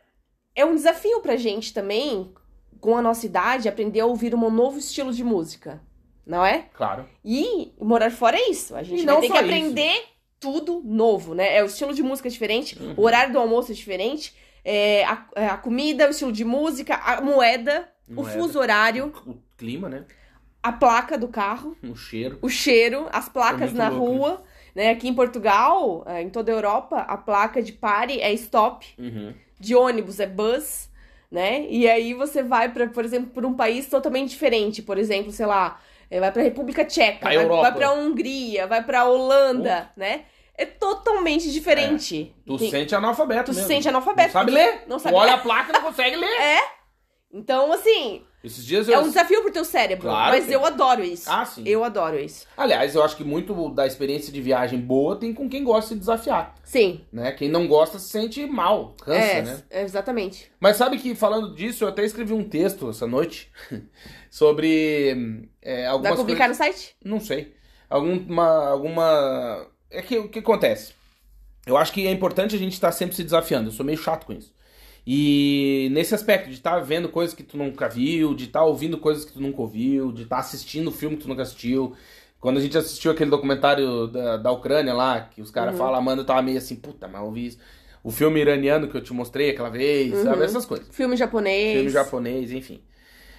é um desafio pra gente também, com a nossa idade, aprender a ouvir um novo estilo de música, não é?
Claro.
E morar fora é isso. A gente
E
vai
não
ter que
só
aprender tudo novo, né? É o estilo de música diferente,
Uhum.
o horário do almoço é diferente, é a, é a comida, o estilo de música, a moeda, o
Moeda.
fuso horário,
O clima, né?
a placa do carro,
O cheiro.
o cheiro, as placas na
louco,
rua. Né? Aqui em Portugal, é, em toda a Europa, a placa de pare é stop,
Uhum.
de ônibus é bus, né? E aí você vai para, por exemplo, para um país totalmente diferente, por exemplo, sei lá, eh, vai para República Tcheca, vai, vai para Hungria, vai para Holanda, né? É totalmente diferente.
Tu
Tem-
sente analfabeto
tu
mesmo.
sente analfabeto.
Não sabe ler.
Não sabe
olha
ler.
a placa e não consegue ler.
Então, assim,
Esses dias eu...
é um desafio pro teu cérebro,
Claro
mas eu adoro isso.
Ah, sim.
Eu adoro isso.
Aliás, eu acho que muito da experiência de viagem boa tem com quem gosta de desafiar,
Sim.
né? Quem não gosta se sente mal, cansa,
é,
né?
é, exatamente.
Mas sabe que, falando disso, eu até escrevi um texto essa noite sobre é,
Vai
algumas
publicar
coisas...
no site?
Não sei. Alguma... alguma... É que o que acontece? Eu acho que é importante a gente estar sempre se desafiando. Eu sou meio chato com isso. E nesse aspecto, de estar vendo coisas que tu nunca viu, de estar ouvindo coisas que tu nunca ouviu, de estar assistindo filme que tu nunca assistiu. Quando a gente assistiu aquele documentário da, da Ucrânia lá, que os caras
Uhum.
falam, a Amanda tava meio assim, puta, mas eu ouvi isso. O filme iraniano que eu te mostrei aquela vez,
Uhum.
sabe? Essas coisas.
Filme japonês.
Filme japonês, enfim.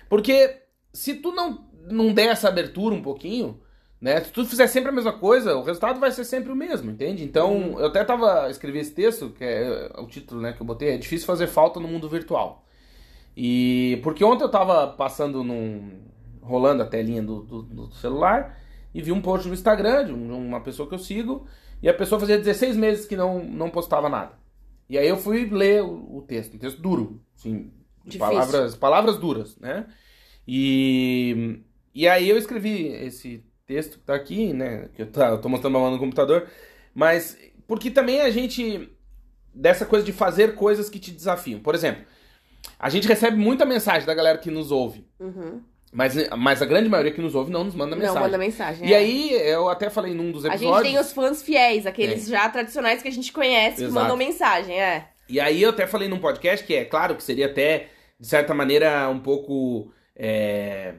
Porque se tu não, não der essa abertura um pouquinho, né? Se tu fizer sempre a mesma coisa, o resultado vai ser sempre o mesmo, entende? Então, eu até tava escrevi esse texto, que é o título, né, que eu botei, é difícil fazer falta no mundo virtual. E porque ontem eu tava passando num rolando a telinha do, do, do celular e vi um post no Instagram de um- uma pessoa que eu sigo, e a pessoa fazia 16 meses que não, não postava nada. E aí eu fui ler o, o texto, um texto duro, assim, palavras, palavras duras, né? E, e aí eu escrevi esse texto que tá aqui, né? Que eu, tá, eu tô mostrando mão no computador. Mas porque também a gente. Dessa coisa de fazer coisas que te desafiam. Por exemplo, a gente recebe muita mensagem da galera que nos ouve.
Uhum.
Mas, mas a grande maioria que nos ouve não nos manda mensagem.
Não, manda mensagem.
E
é.
aí, eu até falei num dos
A
episódios.
gente tem os fãs fiéis, aqueles já tradicionais que a gente conhece, que
Exato.
mandam mensagem, é.
E aí eu até falei num podcast que é claro que seria até, de certa maneira, um pouco. é,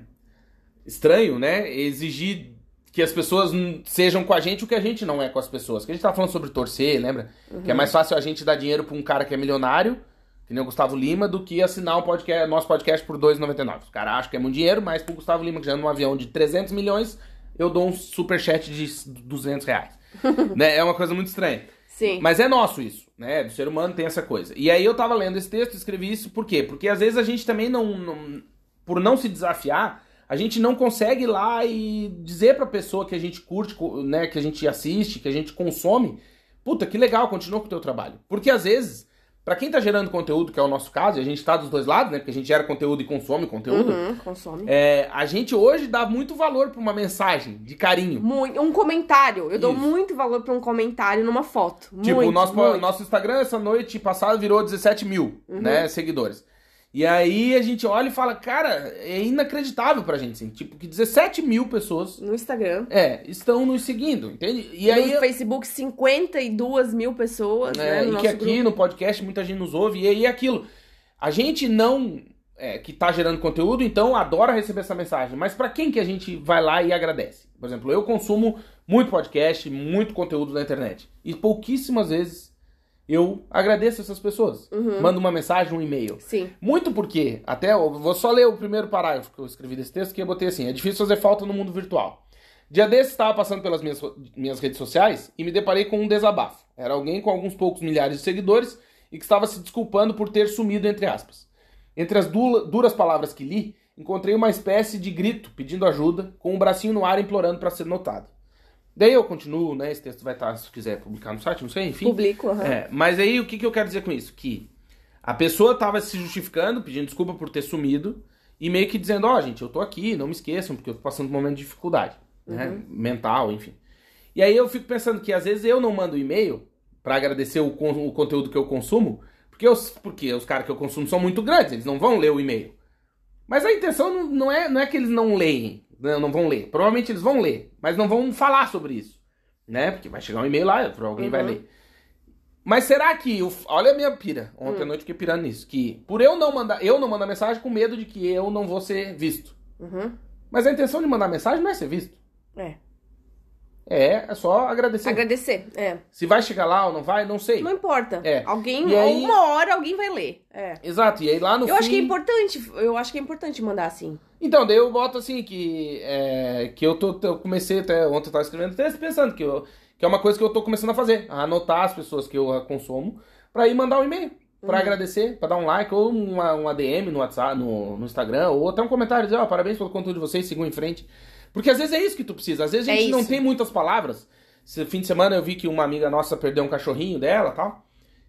estranho, né? Exigir que as pessoas sejam com a gente o que a gente não é com as pessoas. Que a gente tava falando sobre torcer, lembra? Que é mais fácil a gente dar dinheiro pra um cara que é milionário, que nem o Gustavo Lima, do que assinar um podcast, nosso podcast por R$ 2,99. Os caras acham que é muito dinheiro, mas pro Gustavo Lima, que já anda num avião de 300 milhões, eu dou um superchat de 200 reais. né? É uma coisa muito estranha.
Sim.
Mas é nosso isso, né? Do ser humano tem essa coisa. E aí eu tava lendo esse texto, escrevi isso, por quê? Porque às vezes a gente também não, não- por não se desafiar, a gente não consegue ir lá e dizer pra pessoa que a gente curte, né, que a gente assiste, que a gente consome, puta, que legal, continua com o teu trabalho. Porque às vezes, pra quem tá gerando conteúdo, que é o nosso caso, e a gente tá dos dois lados, né? Porque a gente gera conteúdo e consome conteúdo.
Uhum, consome.
é, a gente hoje dá muito valor pra uma mensagem de carinho.
Muito, um comentário. Eu dou
Isso.
muito valor pra um comentário numa foto.
Tipo,
muito,
o nosso,
muito.
nosso Instagram essa noite passada virou 17 mil,
Uhum.
né, seguidores. E aí a gente olha e fala, cara, é inacreditável pra gente, assim. Tipo, que 17 mil pessoas,
No Instagram.
é, estão nos seguindo, entende? E
no
aí...
Facebook, 52 mil pessoas, né?
É,
No
e que aqui
grupo.
no podcast muita gente nos ouve, e aí é aquilo. A gente não, é, que tá gerando conteúdo, então adora receber essa mensagem. Mas pra quem que a gente vai lá e agradece? Por exemplo, eu consumo muito podcast, muito conteúdo na internet. E pouquíssimas vezes eu agradeço essas pessoas.
Uhum.
Mando uma mensagem, um e-mail.
Sim.
Muito porque, até eu vou só ler o primeiro parágrafo que eu escrevi desse texto, que eu botei assim: é difícil fazer falta no mundo virtual. Dia desses estava passando pelas minhas, minhas redes sociais e me deparei com um desabafo. Era alguém com alguns poucos milhares de seguidores e que estava se desculpando por ter sumido, entre aspas. Entre as du- duras palavras que li, encontrei uma espécie de grito pedindo ajuda, com um bracinho no ar implorando para ser notado. Daí eu continuo, né? Esse texto vai estar, se quiser publicar no site, não sei, enfim.
Publico, aham.
É, mas aí o que, que eu quero dizer com isso? Que a pessoa tava se justificando, pedindo desculpa por ter sumido, e meio que dizendo, ó, gente, eu tô aqui, não me esqueçam, porque eu tô passando por um momento de dificuldade, né? Mental, enfim. E aí eu fico pensando que às vezes eu não mando e-mail pra agradecer o, con- o conteúdo que eu consumo, porque, os, porque os caras que eu consumo são muito grandes, eles não vão ler o e-mail. Mas a intenção não, não é, não é que eles não leem, não, não vão ler. Provavelmente eles vão ler, mas não vão falar sobre isso. Né? Porque vai chegar um e-mail lá, alguém vai
Uhum.
ler. Mas será que. olha a minha pira. Ontem à noite fiquei pirando nisso. Que por eu não mandar. Eu não mandar mensagem com medo de que eu não vou ser visto.
Uhum.
Mas a intenção de mandar mensagem não é ser visto.
É.
É, é só agradecer.
Agradecer. É.
Se vai chegar lá ou não vai, não sei.
Não importa.
É.
Alguém,
E aí-
uma hora alguém vai ler. É.
Exato. E aí lá no
Eu
fim.
acho que é importante, eu acho que é importante mandar assim.
Então, daí eu boto assim que. É, que eu tô. Eu comecei até. Ontem eu tava escrevendo texto pensando que, eu, que é uma coisa que eu tô começando a fazer. A anotar as pessoas que eu consumo pra ir mandar um e-mail. Pra
Uhum.
agradecer, pra dar um like, ou uma, um ADM no WhatsApp, no, no Instagram, ou até um comentário dizer, ó, parabéns pelo conteúdo de vocês, sigam em frente. Porque às vezes é isso que tu precisa. Às vezes a
É
gente não
isso.
tem muitas palavras. Esse fim de semana eu vi que uma amiga nossa perdeu um cachorrinho dela e tal.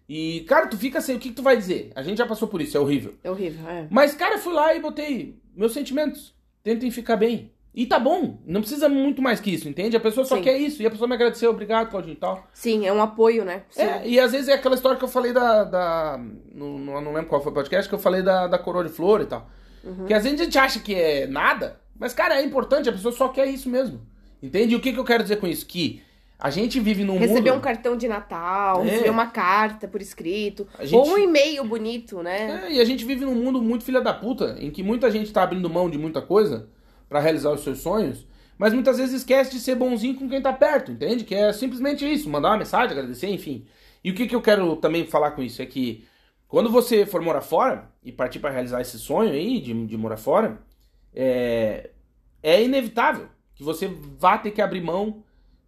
E, cara, tu fica assim, o que, que tu vai dizer? A gente já passou por isso, é horrível.
É horrível, é.
Mas, cara, eu fui lá e botei meus sentimentos. Tentem ficar bem. E tá bom. Não precisa muito mais que isso, entende? A pessoa só
Sim.
quer isso. E a pessoa me agradeceu, obrigado, Claudinho e tal.
Sim, é um apoio, né? Sim.
É, e às vezes é aquela história que eu falei da. da no, no- não lembro qual foi o podcast, que eu falei da, da coroa de flor e tal.
Uhum.
Que às vezes a gente acha que é nada, mas, cara, é importante, a pessoa só quer isso mesmo. Entende? E o que, que eu quero dizer com isso? Que a gente vive num
Receber
mundo.
um cartão de Natal,
É.
receber uma carta por escrito,
gente-
ou um e-mail bonito, né?
É, e a gente vive num mundo muito filha da puta, em que muita gente tá abrindo mão de muita coisa pra realizar os seus sonhos, mas muitas vezes esquece de ser bonzinho com quem tá perto, entende? Que é simplesmente isso, mandar uma mensagem, agradecer, enfim. E o que, que eu quero também falar com isso é que quando você for morar fora e partir pra realizar esse sonho aí de, de morar fora, é, é inevitável que você vá ter que abrir mão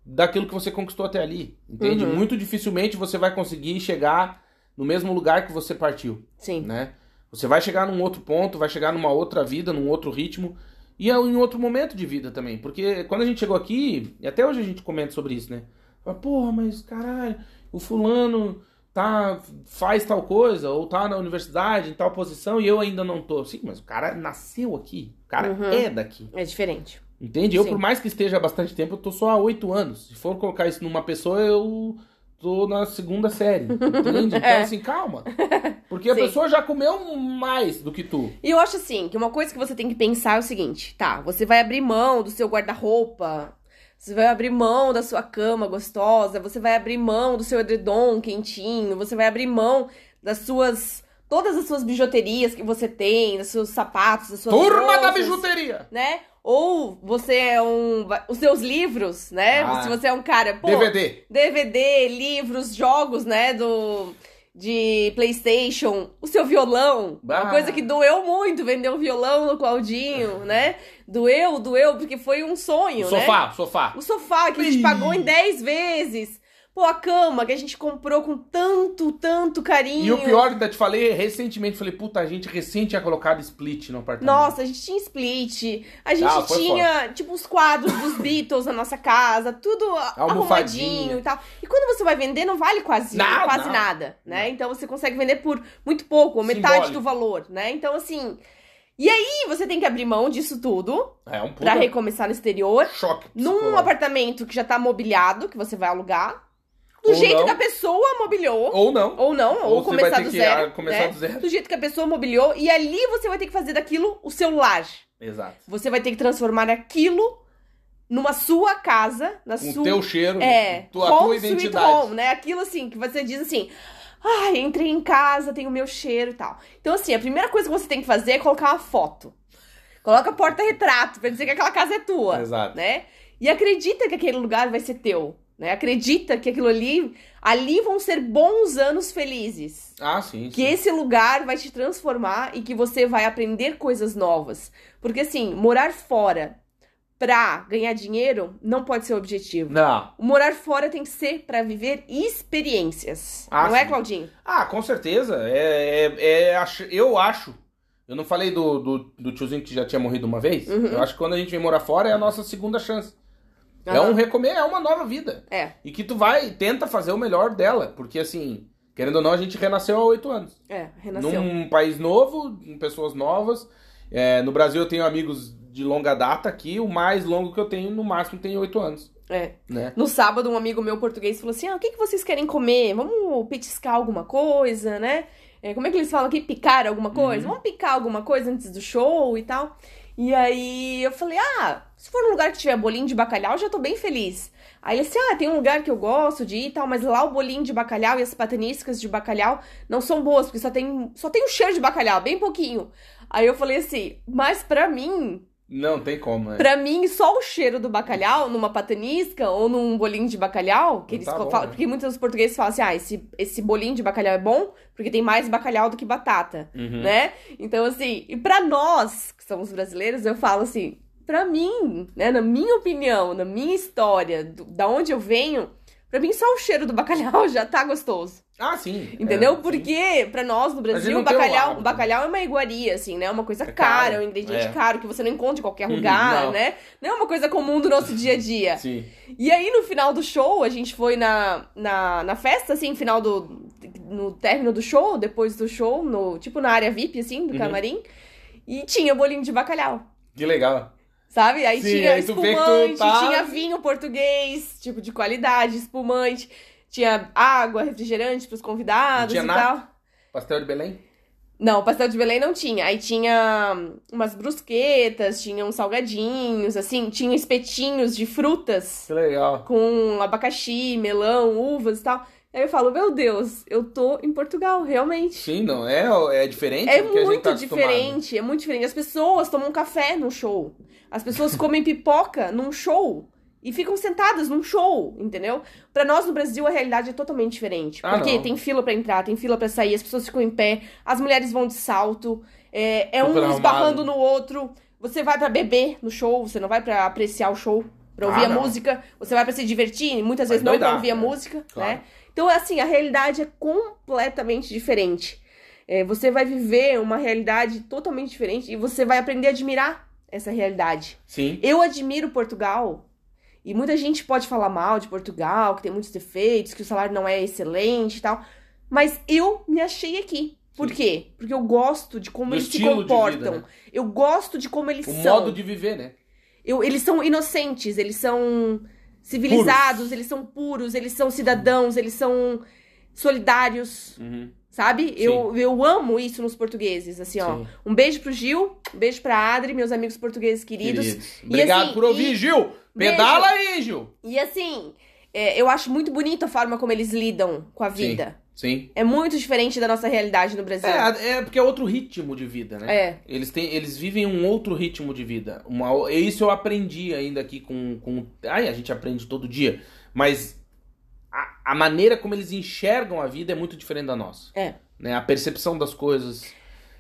daquilo que você conquistou até ali, entende?
Uhum.
Muito dificilmente você vai conseguir chegar no mesmo lugar que você partiu
Sim.
né? Você vai chegar num outro ponto, vai chegar numa outra vida, num outro ritmo e é em outro momento de vida também. Porque quando a gente chegou aqui, e até hoje a gente comenta sobre isso, né? Fala, Porra, mas caralho, o fulano tá faz tal coisa ou tá na universidade em tal posição e eu ainda não tô. Sim, mas o cara nasceu aqui, o cara
Uhum.
é daqui.
É diferente.
Entende? Eu,
Sim.
por mais que esteja há bastante tempo, eu tô só há oito anos. Se for colocar isso numa pessoa, eu tô na segunda série. Entende? Então,
É.
assim, calma. Porque a
Sim.
pessoa já comeu mais do que tu.
E eu acho assim, que uma coisa que você tem que pensar é o seguinte, tá, você vai abrir mão do seu guarda-roupa, você vai abrir mão da sua cama gostosa, você vai abrir mão do seu edredom quentinho, você vai abrir mão das suas todas as suas bijuterias que você tem, os seus sapatos, as suas
Turma da bijuteria!
né? Ou você é um. Os seus livros, né?
Ah.
Se você é um cara. Pô,
DVD.
DVD, livros, jogos, né? Do. De PlayStation, o seu violão,
Ah.
uma coisa que doeu muito vender um violão no Claudinho, né? Doeu, doeu, porque foi um sonho,
O
né?
sofá, sofá.
O sofá que a gente pagou em 10 vezes. Pô, a cama que a gente comprou com tanto, tanto carinho.
E o pior, ainda te falei recentemente, falei, puta, a gente recente tinha colocado split no apartamento.
Nossa, a gente tinha split, a gente
Ah,
tinha, tipo, os quadros dos Beatles na nossa casa, tudo arrumadinho e tal. E quando você vai vender, não vale quase,
Não,
quase
não.
nada, né? Então você consegue vender por muito pouco, ou metade
Simbólico.
do valor, né? Então, assim. E aí você tem que abrir mão disso tudo
É um
pra recomeçar no exterior,
choque.
num apartamento que já tá mobiliado, que você vai alugar, do
Ou
jeito
não.
que a pessoa mobiliou.
Ou não.
Ou não, ou,
Ou
começar do zero.
ah, começar
né?
do zero.
Do jeito que a pessoa mobiliou, e ali você vai ter que fazer daquilo o seu lar.
Exato.
Você vai ter que transformar aquilo numa sua casa, na
Com o
sua.
teu cheiro,
É,
tua,
home
tua
sweet
identidade.
home, né? Aquilo assim, que você diz assim. Ai, entrei em casa, tem o meu cheiro e tal. Então, assim, a primeira coisa que você tem que fazer é colocar uma foto. Coloca porta-retrato, pra dizer que aquela casa é tua.
Exato.
Né? E acredita que aquele lugar vai ser teu. Né? Acredita que aquilo ali. Ali vão ser bons anos felizes.
Ah, sim.
Que
sim.
esse lugar vai te transformar e que você vai aprender coisas novas. Porque assim, morar fora pra ganhar dinheiro não pode ser o objetivo.
Não.
O morar fora tem que ser pra viver experiências.
Ah,
não é,
sim.
Claudinho?
Ah, com certeza. É, é, é, eu acho. Eu não falei do, do, do tiozinho que já tinha morrido uma vez?
Uhum.
Eu acho que quando a gente vem morar fora é a nossa segunda chance. É
Aham.
um recomeço, é uma nova vida.
É,
E que tu vai, tenta fazer o melhor dela. Porque assim, querendo ou não, a gente renasceu há oito anos.
é, renasceu.
Num país novo, com pessoas novas. É, no Brasil eu tenho amigos de longa data aqui. O mais longo que eu tenho, no máximo, tem oito anos.
É.
Né?
No sábado, um amigo meu português falou assim: ah, o que, que vocês querem comer? Vamos petiscar alguma coisa, né? É, como é que eles falam aqui? Picar alguma coisa?
Uhum.
Vamos picar alguma coisa antes do show e tal. E aí eu falei: ah, se for um lugar que tiver bolinho de bacalhau, já tô bem feliz. Aí ele disse: ah, tem um lugar que eu gosto de ir e tal, mas lá o bolinho de bacalhau e as pataniscas de bacalhau não são boas, porque só tem, só tem o cheiro de bacalhau, bem pouquinho. Aí eu falei assim: mas pra mim,
Não tem como, né?
Pra mim, só o cheiro do bacalhau numa patanisca ou num bolinho de bacalhau, que
Não
eles
tá bom,
falam,
né?
porque muitos portugueses falam assim: "Ah, esse, esse bolinho de bacalhau é bom porque tem mais bacalhau do que batata",
Uhum.
né? Então assim, e pra nós, que somos brasileiros, eu falo assim, pra mim, né, na minha opinião, na minha história, do- da onde eu venho, pra mim só o cheiro do bacalhau já tá gostoso.
Ah, sim.
Entendeu?
É, sim.
Porque pra nós no Brasil, bacalhau, o bacalhau é uma iguaria, assim, né? É uma coisa
É
cara, é um ingrediente
É.
caro que você não encontra em qualquer
Uhum,
lugar,
não.
né? Não é uma coisa comum do nosso dia a dia.
Sim.
E aí, no final do show, a gente foi na, na, na festa, assim, final do. No término do show, depois do show, no, tipo na área VIP, assim, do
Uhum.
camarim. E tinha bolinho de bacalhau.
Que legal.
Sabe? Aí
Sim,
tinha
aí
espumante,
tá-
tinha vinho português, tipo de qualidade, espumante, tinha água, refrigerante pros convidados e
nada?
tal.
Pastel de Belém?
Não, pastel de Belém não tinha. Aí tinha hum, umas brusquetas, tinha uns salgadinhos, assim, tinha espetinhos de frutas
Que legal.
com abacaxi, melão, uvas e tal. Aí eu falo, meu Deus, eu tô em Portugal, realmente.
Sim, não é, é diferente
É muito
tá
diferente, é muito diferente. As pessoas tomam café num show. As pessoas comem pipoca num show. E ficam sentadas num show, entendeu? Pra nós no Brasil a realidade é totalmente diferente.
Ah,
Porque
não.
tem fila pra entrar, tem fila pra sair, as pessoas ficam em pé, as mulheres vão de salto, é, é um
Super
esbarrando
arrumado.
no outro. Você vai pra beber no show, você não vai pra apreciar o show, pra ouvir
Ah,
a
não.
música, você vai pra se divertir, muitas
Vai
vezes não pra
doidar,
ouvir a
né?
música,
Claro.
né? Então, assim, a realidade é completamente diferente. É, você vai viver uma realidade totalmente diferente e você vai aprender a admirar essa realidade.
Sim.
Eu admiro Portugal e muita gente pode falar mal de Portugal, que tem muitos defeitos, que o salário não é excelente e tal, mas eu me achei aqui. Por
Sim.
quê? Porque eu gosto de como
Do
eles se comportam.
vida, né?
Eu gosto de como eles
O
são.
modo de viver, né?
Eu- eles são inocentes, eles são civilizados, eles são puros, eles são cidadãos, eles são solidários,
Uhum.
sabe? Eu, eu amo isso nos portugueses, assim, ó.
Sim.
Um beijo pro Gil, um beijo pra Adri, meus amigos portugueses queridos.
Queridos. Obrigado
assim,
por ouvir,
e-
Gil.
Beijo.
Pedala aí, Gil.
E assim, é, eu acho muito bonito a forma como eles lidam com a vida.
Sim.
É muito diferente da nossa realidade no Brasil.
É, é porque é outro ritmo de vida, né?
É.
Eles, têm, eles vivem um outro ritmo de vida. Uma, isso eu aprendi ainda aqui com, com. Ai, a gente aprende todo dia. Mas a, a maneira como eles enxergam a vida é muito diferente da nossa.
É.
Né? A percepção das coisas.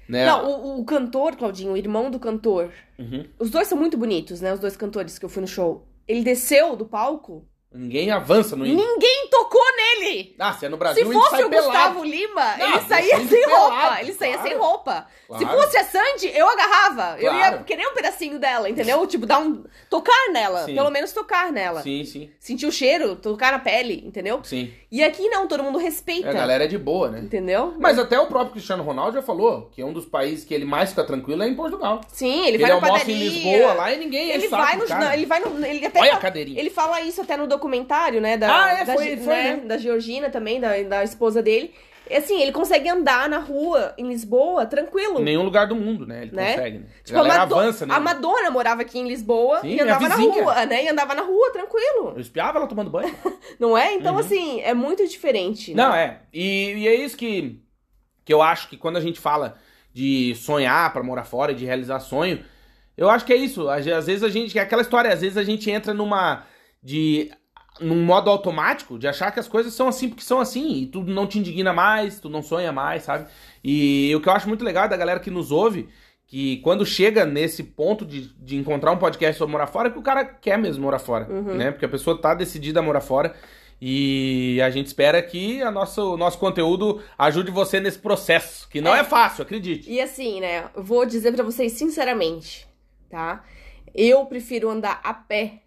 Né?
Não, o, o cantor, Claudinho, o irmão do cantor,
Uhum.
os dois são muito bonitos, né? Os dois cantores que eu fui no show. Ele desceu do palco,
Ninguém avança no índio.
ninguém tocou nele!
Ah, se é no Brasil,
Se fosse o
pelado.
Gustavo Lima,
Não,
ele saía sem
índio
roupa.
pelado,
ele saía
claro.
sem roupa. Se
Claro.
fosse a Sandy, eu agarrava. Eu ia
Claro.
querer um pedacinho dela, entendeu? Tipo, dar um. Tocar nela.
Sim.
Pelo menos tocar nela.
Sim, sim,
Sentir o cheiro, tocar na pele, entendeu?
sim.
E aqui não, todo mundo respeita.
A galera é de boa, né?
Entendeu?
Mas até o próprio Cristiano Ronaldo já falou que é um dos países que ele mais fica tranquilo é em Portugal.
Sim, ele
Ele,
vai
almoça
padaria.
em Lisboa lá e ninguém
Ele vai no. não, ele vai no. Ele até
Olha a
fala-
cadeirinha.
Ele fala isso até no documentário, né? Da,
Ah, é,
da,
foi-
Ge-
foi,
né,
né?
da Georgina também, da, da esposa dele. E, Assim, ele consegue andar na rua em Lisboa tranquilo.
Em nenhum lugar do mundo, né? Ele
Né?
consegue, né?
Tipo,
a
Mado-
avança, né?
a Madonna morava aqui em Lisboa
Sim,
e andava na rua, né? E andava na rua tranquilo.
Eu espiava ela tomando banho.
Não é? Então,
Uhum.
assim, é muito diferente. né?
Não, é. E, e é isso que, que eu acho que quando a gente fala de sonhar pra morar fora, de realizar sonho, eu acho que é isso. Às às vezes a gente. É aquela história, às vezes a gente entra numa. de. Num modo automático de achar que as coisas são assim porque são assim. E tudo não te indigna mais, tu não sonha mais, sabe? E o que eu acho muito legal é da galera que nos ouve. Que quando chega nesse ponto de, de encontrar um podcast sobre morar fora, é que o cara quer mesmo morar fora,
Uhum.
né? Porque a pessoa tá decidida a morar fora. E a gente espera que a nossa, o nosso conteúdo ajude você nesse processo, que não é,
É.
fácil, acredite.
E assim, né? Vou dizer pra vocês sinceramente, tá? Eu prefiro andar a pé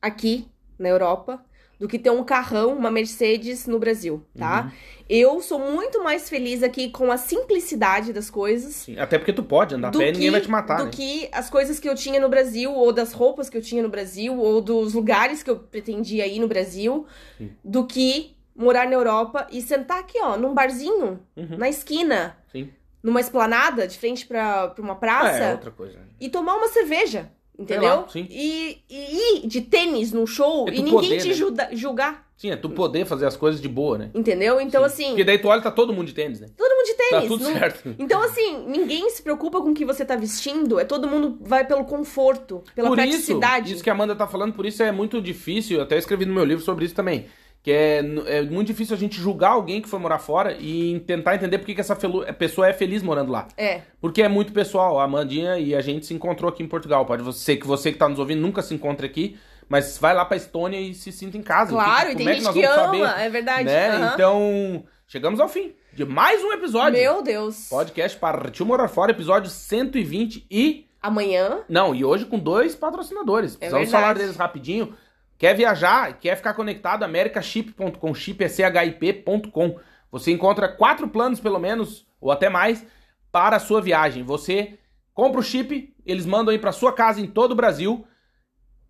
aqui na Europa do que ter um carrão, uma Mercedes no Brasil, tá?
Uhum.
Eu sou muito mais feliz aqui com a simplicidade das coisas.
Sim, até porque tu pode andar
do
pé e ninguém vai te matar,
do
né?
que as coisas que eu tinha no Brasil, ou das roupas que eu tinha no Brasil, ou dos lugares que eu pretendia ir no Brasil,
Sim.
do que morar na Europa e sentar aqui, ó, num barzinho,
Uhum.
na esquina,
Sim.
numa esplanada, de frente pra, pra uma praça,
É, outra coisa. né?
e tomar uma cerveja, entendeu?
lá.
E, e ir de tênis num show
É
e ninguém
poder,
te
né?
julga- julgar,
Sim, é tu poder fazer as coisas de boa, né?
entendeu? Então,
Sim.
assim,
Porque daí tu olha tá todo mundo de tênis, né?
todo mundo de tênis.
Tá tudo
não-
certo.
Então, assim, ninguém se preocupa com o que você tá vestindo, é todo mundo vai pelo conforto, pela
por isso,
praticidade.
isso que a Amanda tá falando, por isso é muito difícil, eu até escrevi no meu livro sobre isso também, que é, é muito difícil a gente julgar alguém que foi morar fora e tentar entender por que, que essa felu- pessoa é feliz morando lá.
É,
Porque é muito pessoal, a Amandinha e a gente se encontrou aqui em Portugal. Pode ser que você que tá nos ouvindo nunca se encontre aqui, mas vai lá pra Estônia e se sinta em casa.
claro,
Que-
e tem
é
gente que,
vamos
ama,
saber,
é verdade.
né?
aham.
Então, chegamos ao fim de mais um episódio.
Meu Deus.
Podcast Partiu Morar Fora, episódio 120 e...
Amanhã,
Não, e hoje com dois patrocinadores.
É
Precisamos
verdade.
falar deles rapidinho. Quer viajar, quer ficar conectado, americaship.com, chip é chip.com. Você encontra quatro planos, pelo menos, ou até mais, para a sua viagem. Você compra o chip, eles mandam aí para sua casa em todo o Brasil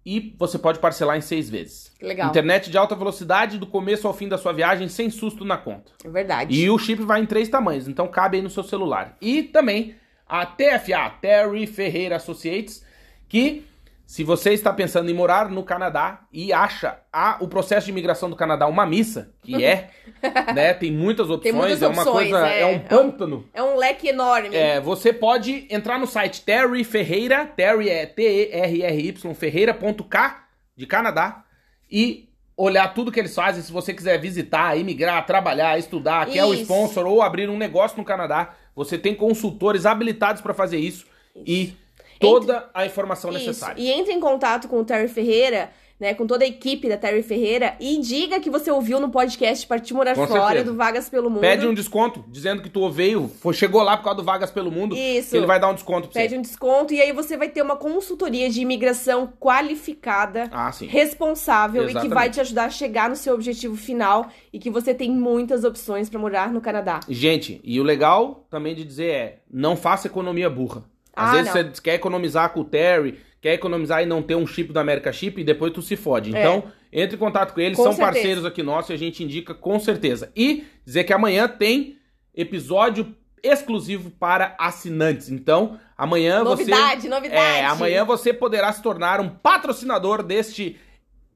e você pode parcelar em seis vezes.
legal.
Internet de alta velocidade do começo ao fim da sua viagem, sem susto na conta.
É verdade.
E o chip vai em três tamanhos, então cabe aí no seu celular. E também a TFA, Terry Ferreira Associates, que se você está pensando em morar no Canadá e acha a, o processo de imigração do Canadá uma missa, que é, né, tem muitas opções,
muitas
é uma
opções,
coisa,
é.
é, um pântano.
É um leque enorme.
É, você pode entrar no site Terry Ferreira, Terry é T-E-R-R-Y, ferreira.k, de Canadá, e olhar tudo que eles fazem. Se você quiser visitar, imigrar, trabalhar, estudar, quer o
Isso.
sponsor ou abrir um negócio no Canadá, você tem consultores habilitados para fazer isso, e toda a informação
Isso.
necessária.
E entre em contato com o Terry Ferreira, né, com toda a equipe da Terry Ferreira e diga que você ouviu no podcast Partir Morar
Com
Fora
certeza.
do Vagas pelo Mundo.
Pede um desconto, dizendo que tu veio, foi, chegou lá por causa do Vagas pelo Mundo,
Isso.
que ele vai dar um desconto pra
Pede
você.
um desconto e aí você vai ter uma consultoria de imigração qualificada,
Ah,
responsável e que
Exatamente.
vai te ajudar a chegar no seu objetivo final e que você tem muitas opções pra morar no Canadá.
Gente, e o legal também de dizer é, não faça economia burra. Às
Ah,
vezes
não.
você quer economizar com o Terry, quer economizar e não ter um chip do America Chip e depois tu se fode.
É.
Então, entre em contato com eles,
Com
são
certeza.
parceiros aqui nossos e a gente indica com certeza. E dizer que amanhã tem episódio exclusivo para assinantes. Então, amanhã você
Novidade, novidade.
é, amanhã você poderá se tornar um patrocinador deste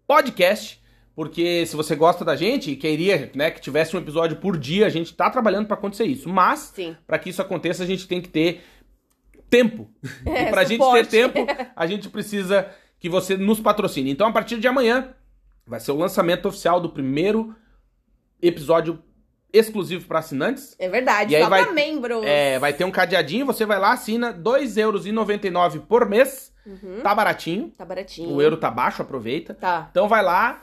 podcast porque se você gosta da gente e queria, né, que tivesse um episódio por dia, a gente tá trabalhando para acontecer isso. Mas para que isso aconteça, a gente tem que ter tempo.
É,
e pra gente ter tempo, a gente precisa que você nos patrocine. Então, a partir de amanhã, vai ser o lançamento oficial do primeiro episódio exclusivo para assinantes.
É verdade,
E aí
só
vai-
pra membros.
É, vai ter um cadeadinho, você vai lá, assina R$ 2,99€ por mês.
Uhum.
Tá baratinho.
Tá baratinho.
O euro tá baixo, aproveita.
Tá.
Então vai lá,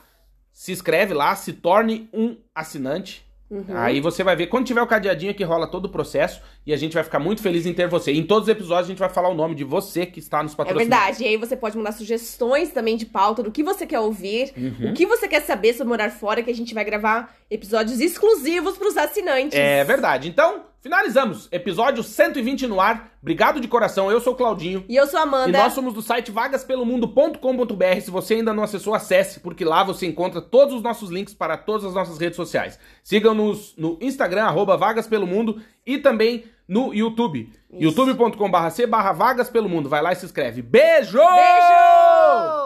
se inscreve lá, se torne um assinante.
Uhum.
Aí você vai ver, quando tiver o cadeadinho que rola todo o processo, e a gente vai ficar muito feliz em ter você. Em todos os episódios a gente vai falar o nome de você que está nos
É
patrocinando.
verdade. E aí você pode mandar sugestões também de pauta do que você quer ouvir,
Uhum.
o que você quer saber sobre morar fora, que a gente vai gravar episódios exclusivos pros assinantes.
É verdade. Então, finalizamos. Episódio 120 no ar. Obrigado de coração. Eu sou o Claudinho.
E eu sou a
E
Amanda.
nós somos do site vagaspelomundo.com.br. Se você ainda não acessou, acesse, porque lá você encontra todos os nossos links para todas as nossas redes sociais. Sigam-nos no Instagram, arroba Vagas Pelo Mundo, e também no YouTube. youtube.com.br C barra Vagas Pelo Mundo. Vai lá e se inscreve. Beijo!
Beijo!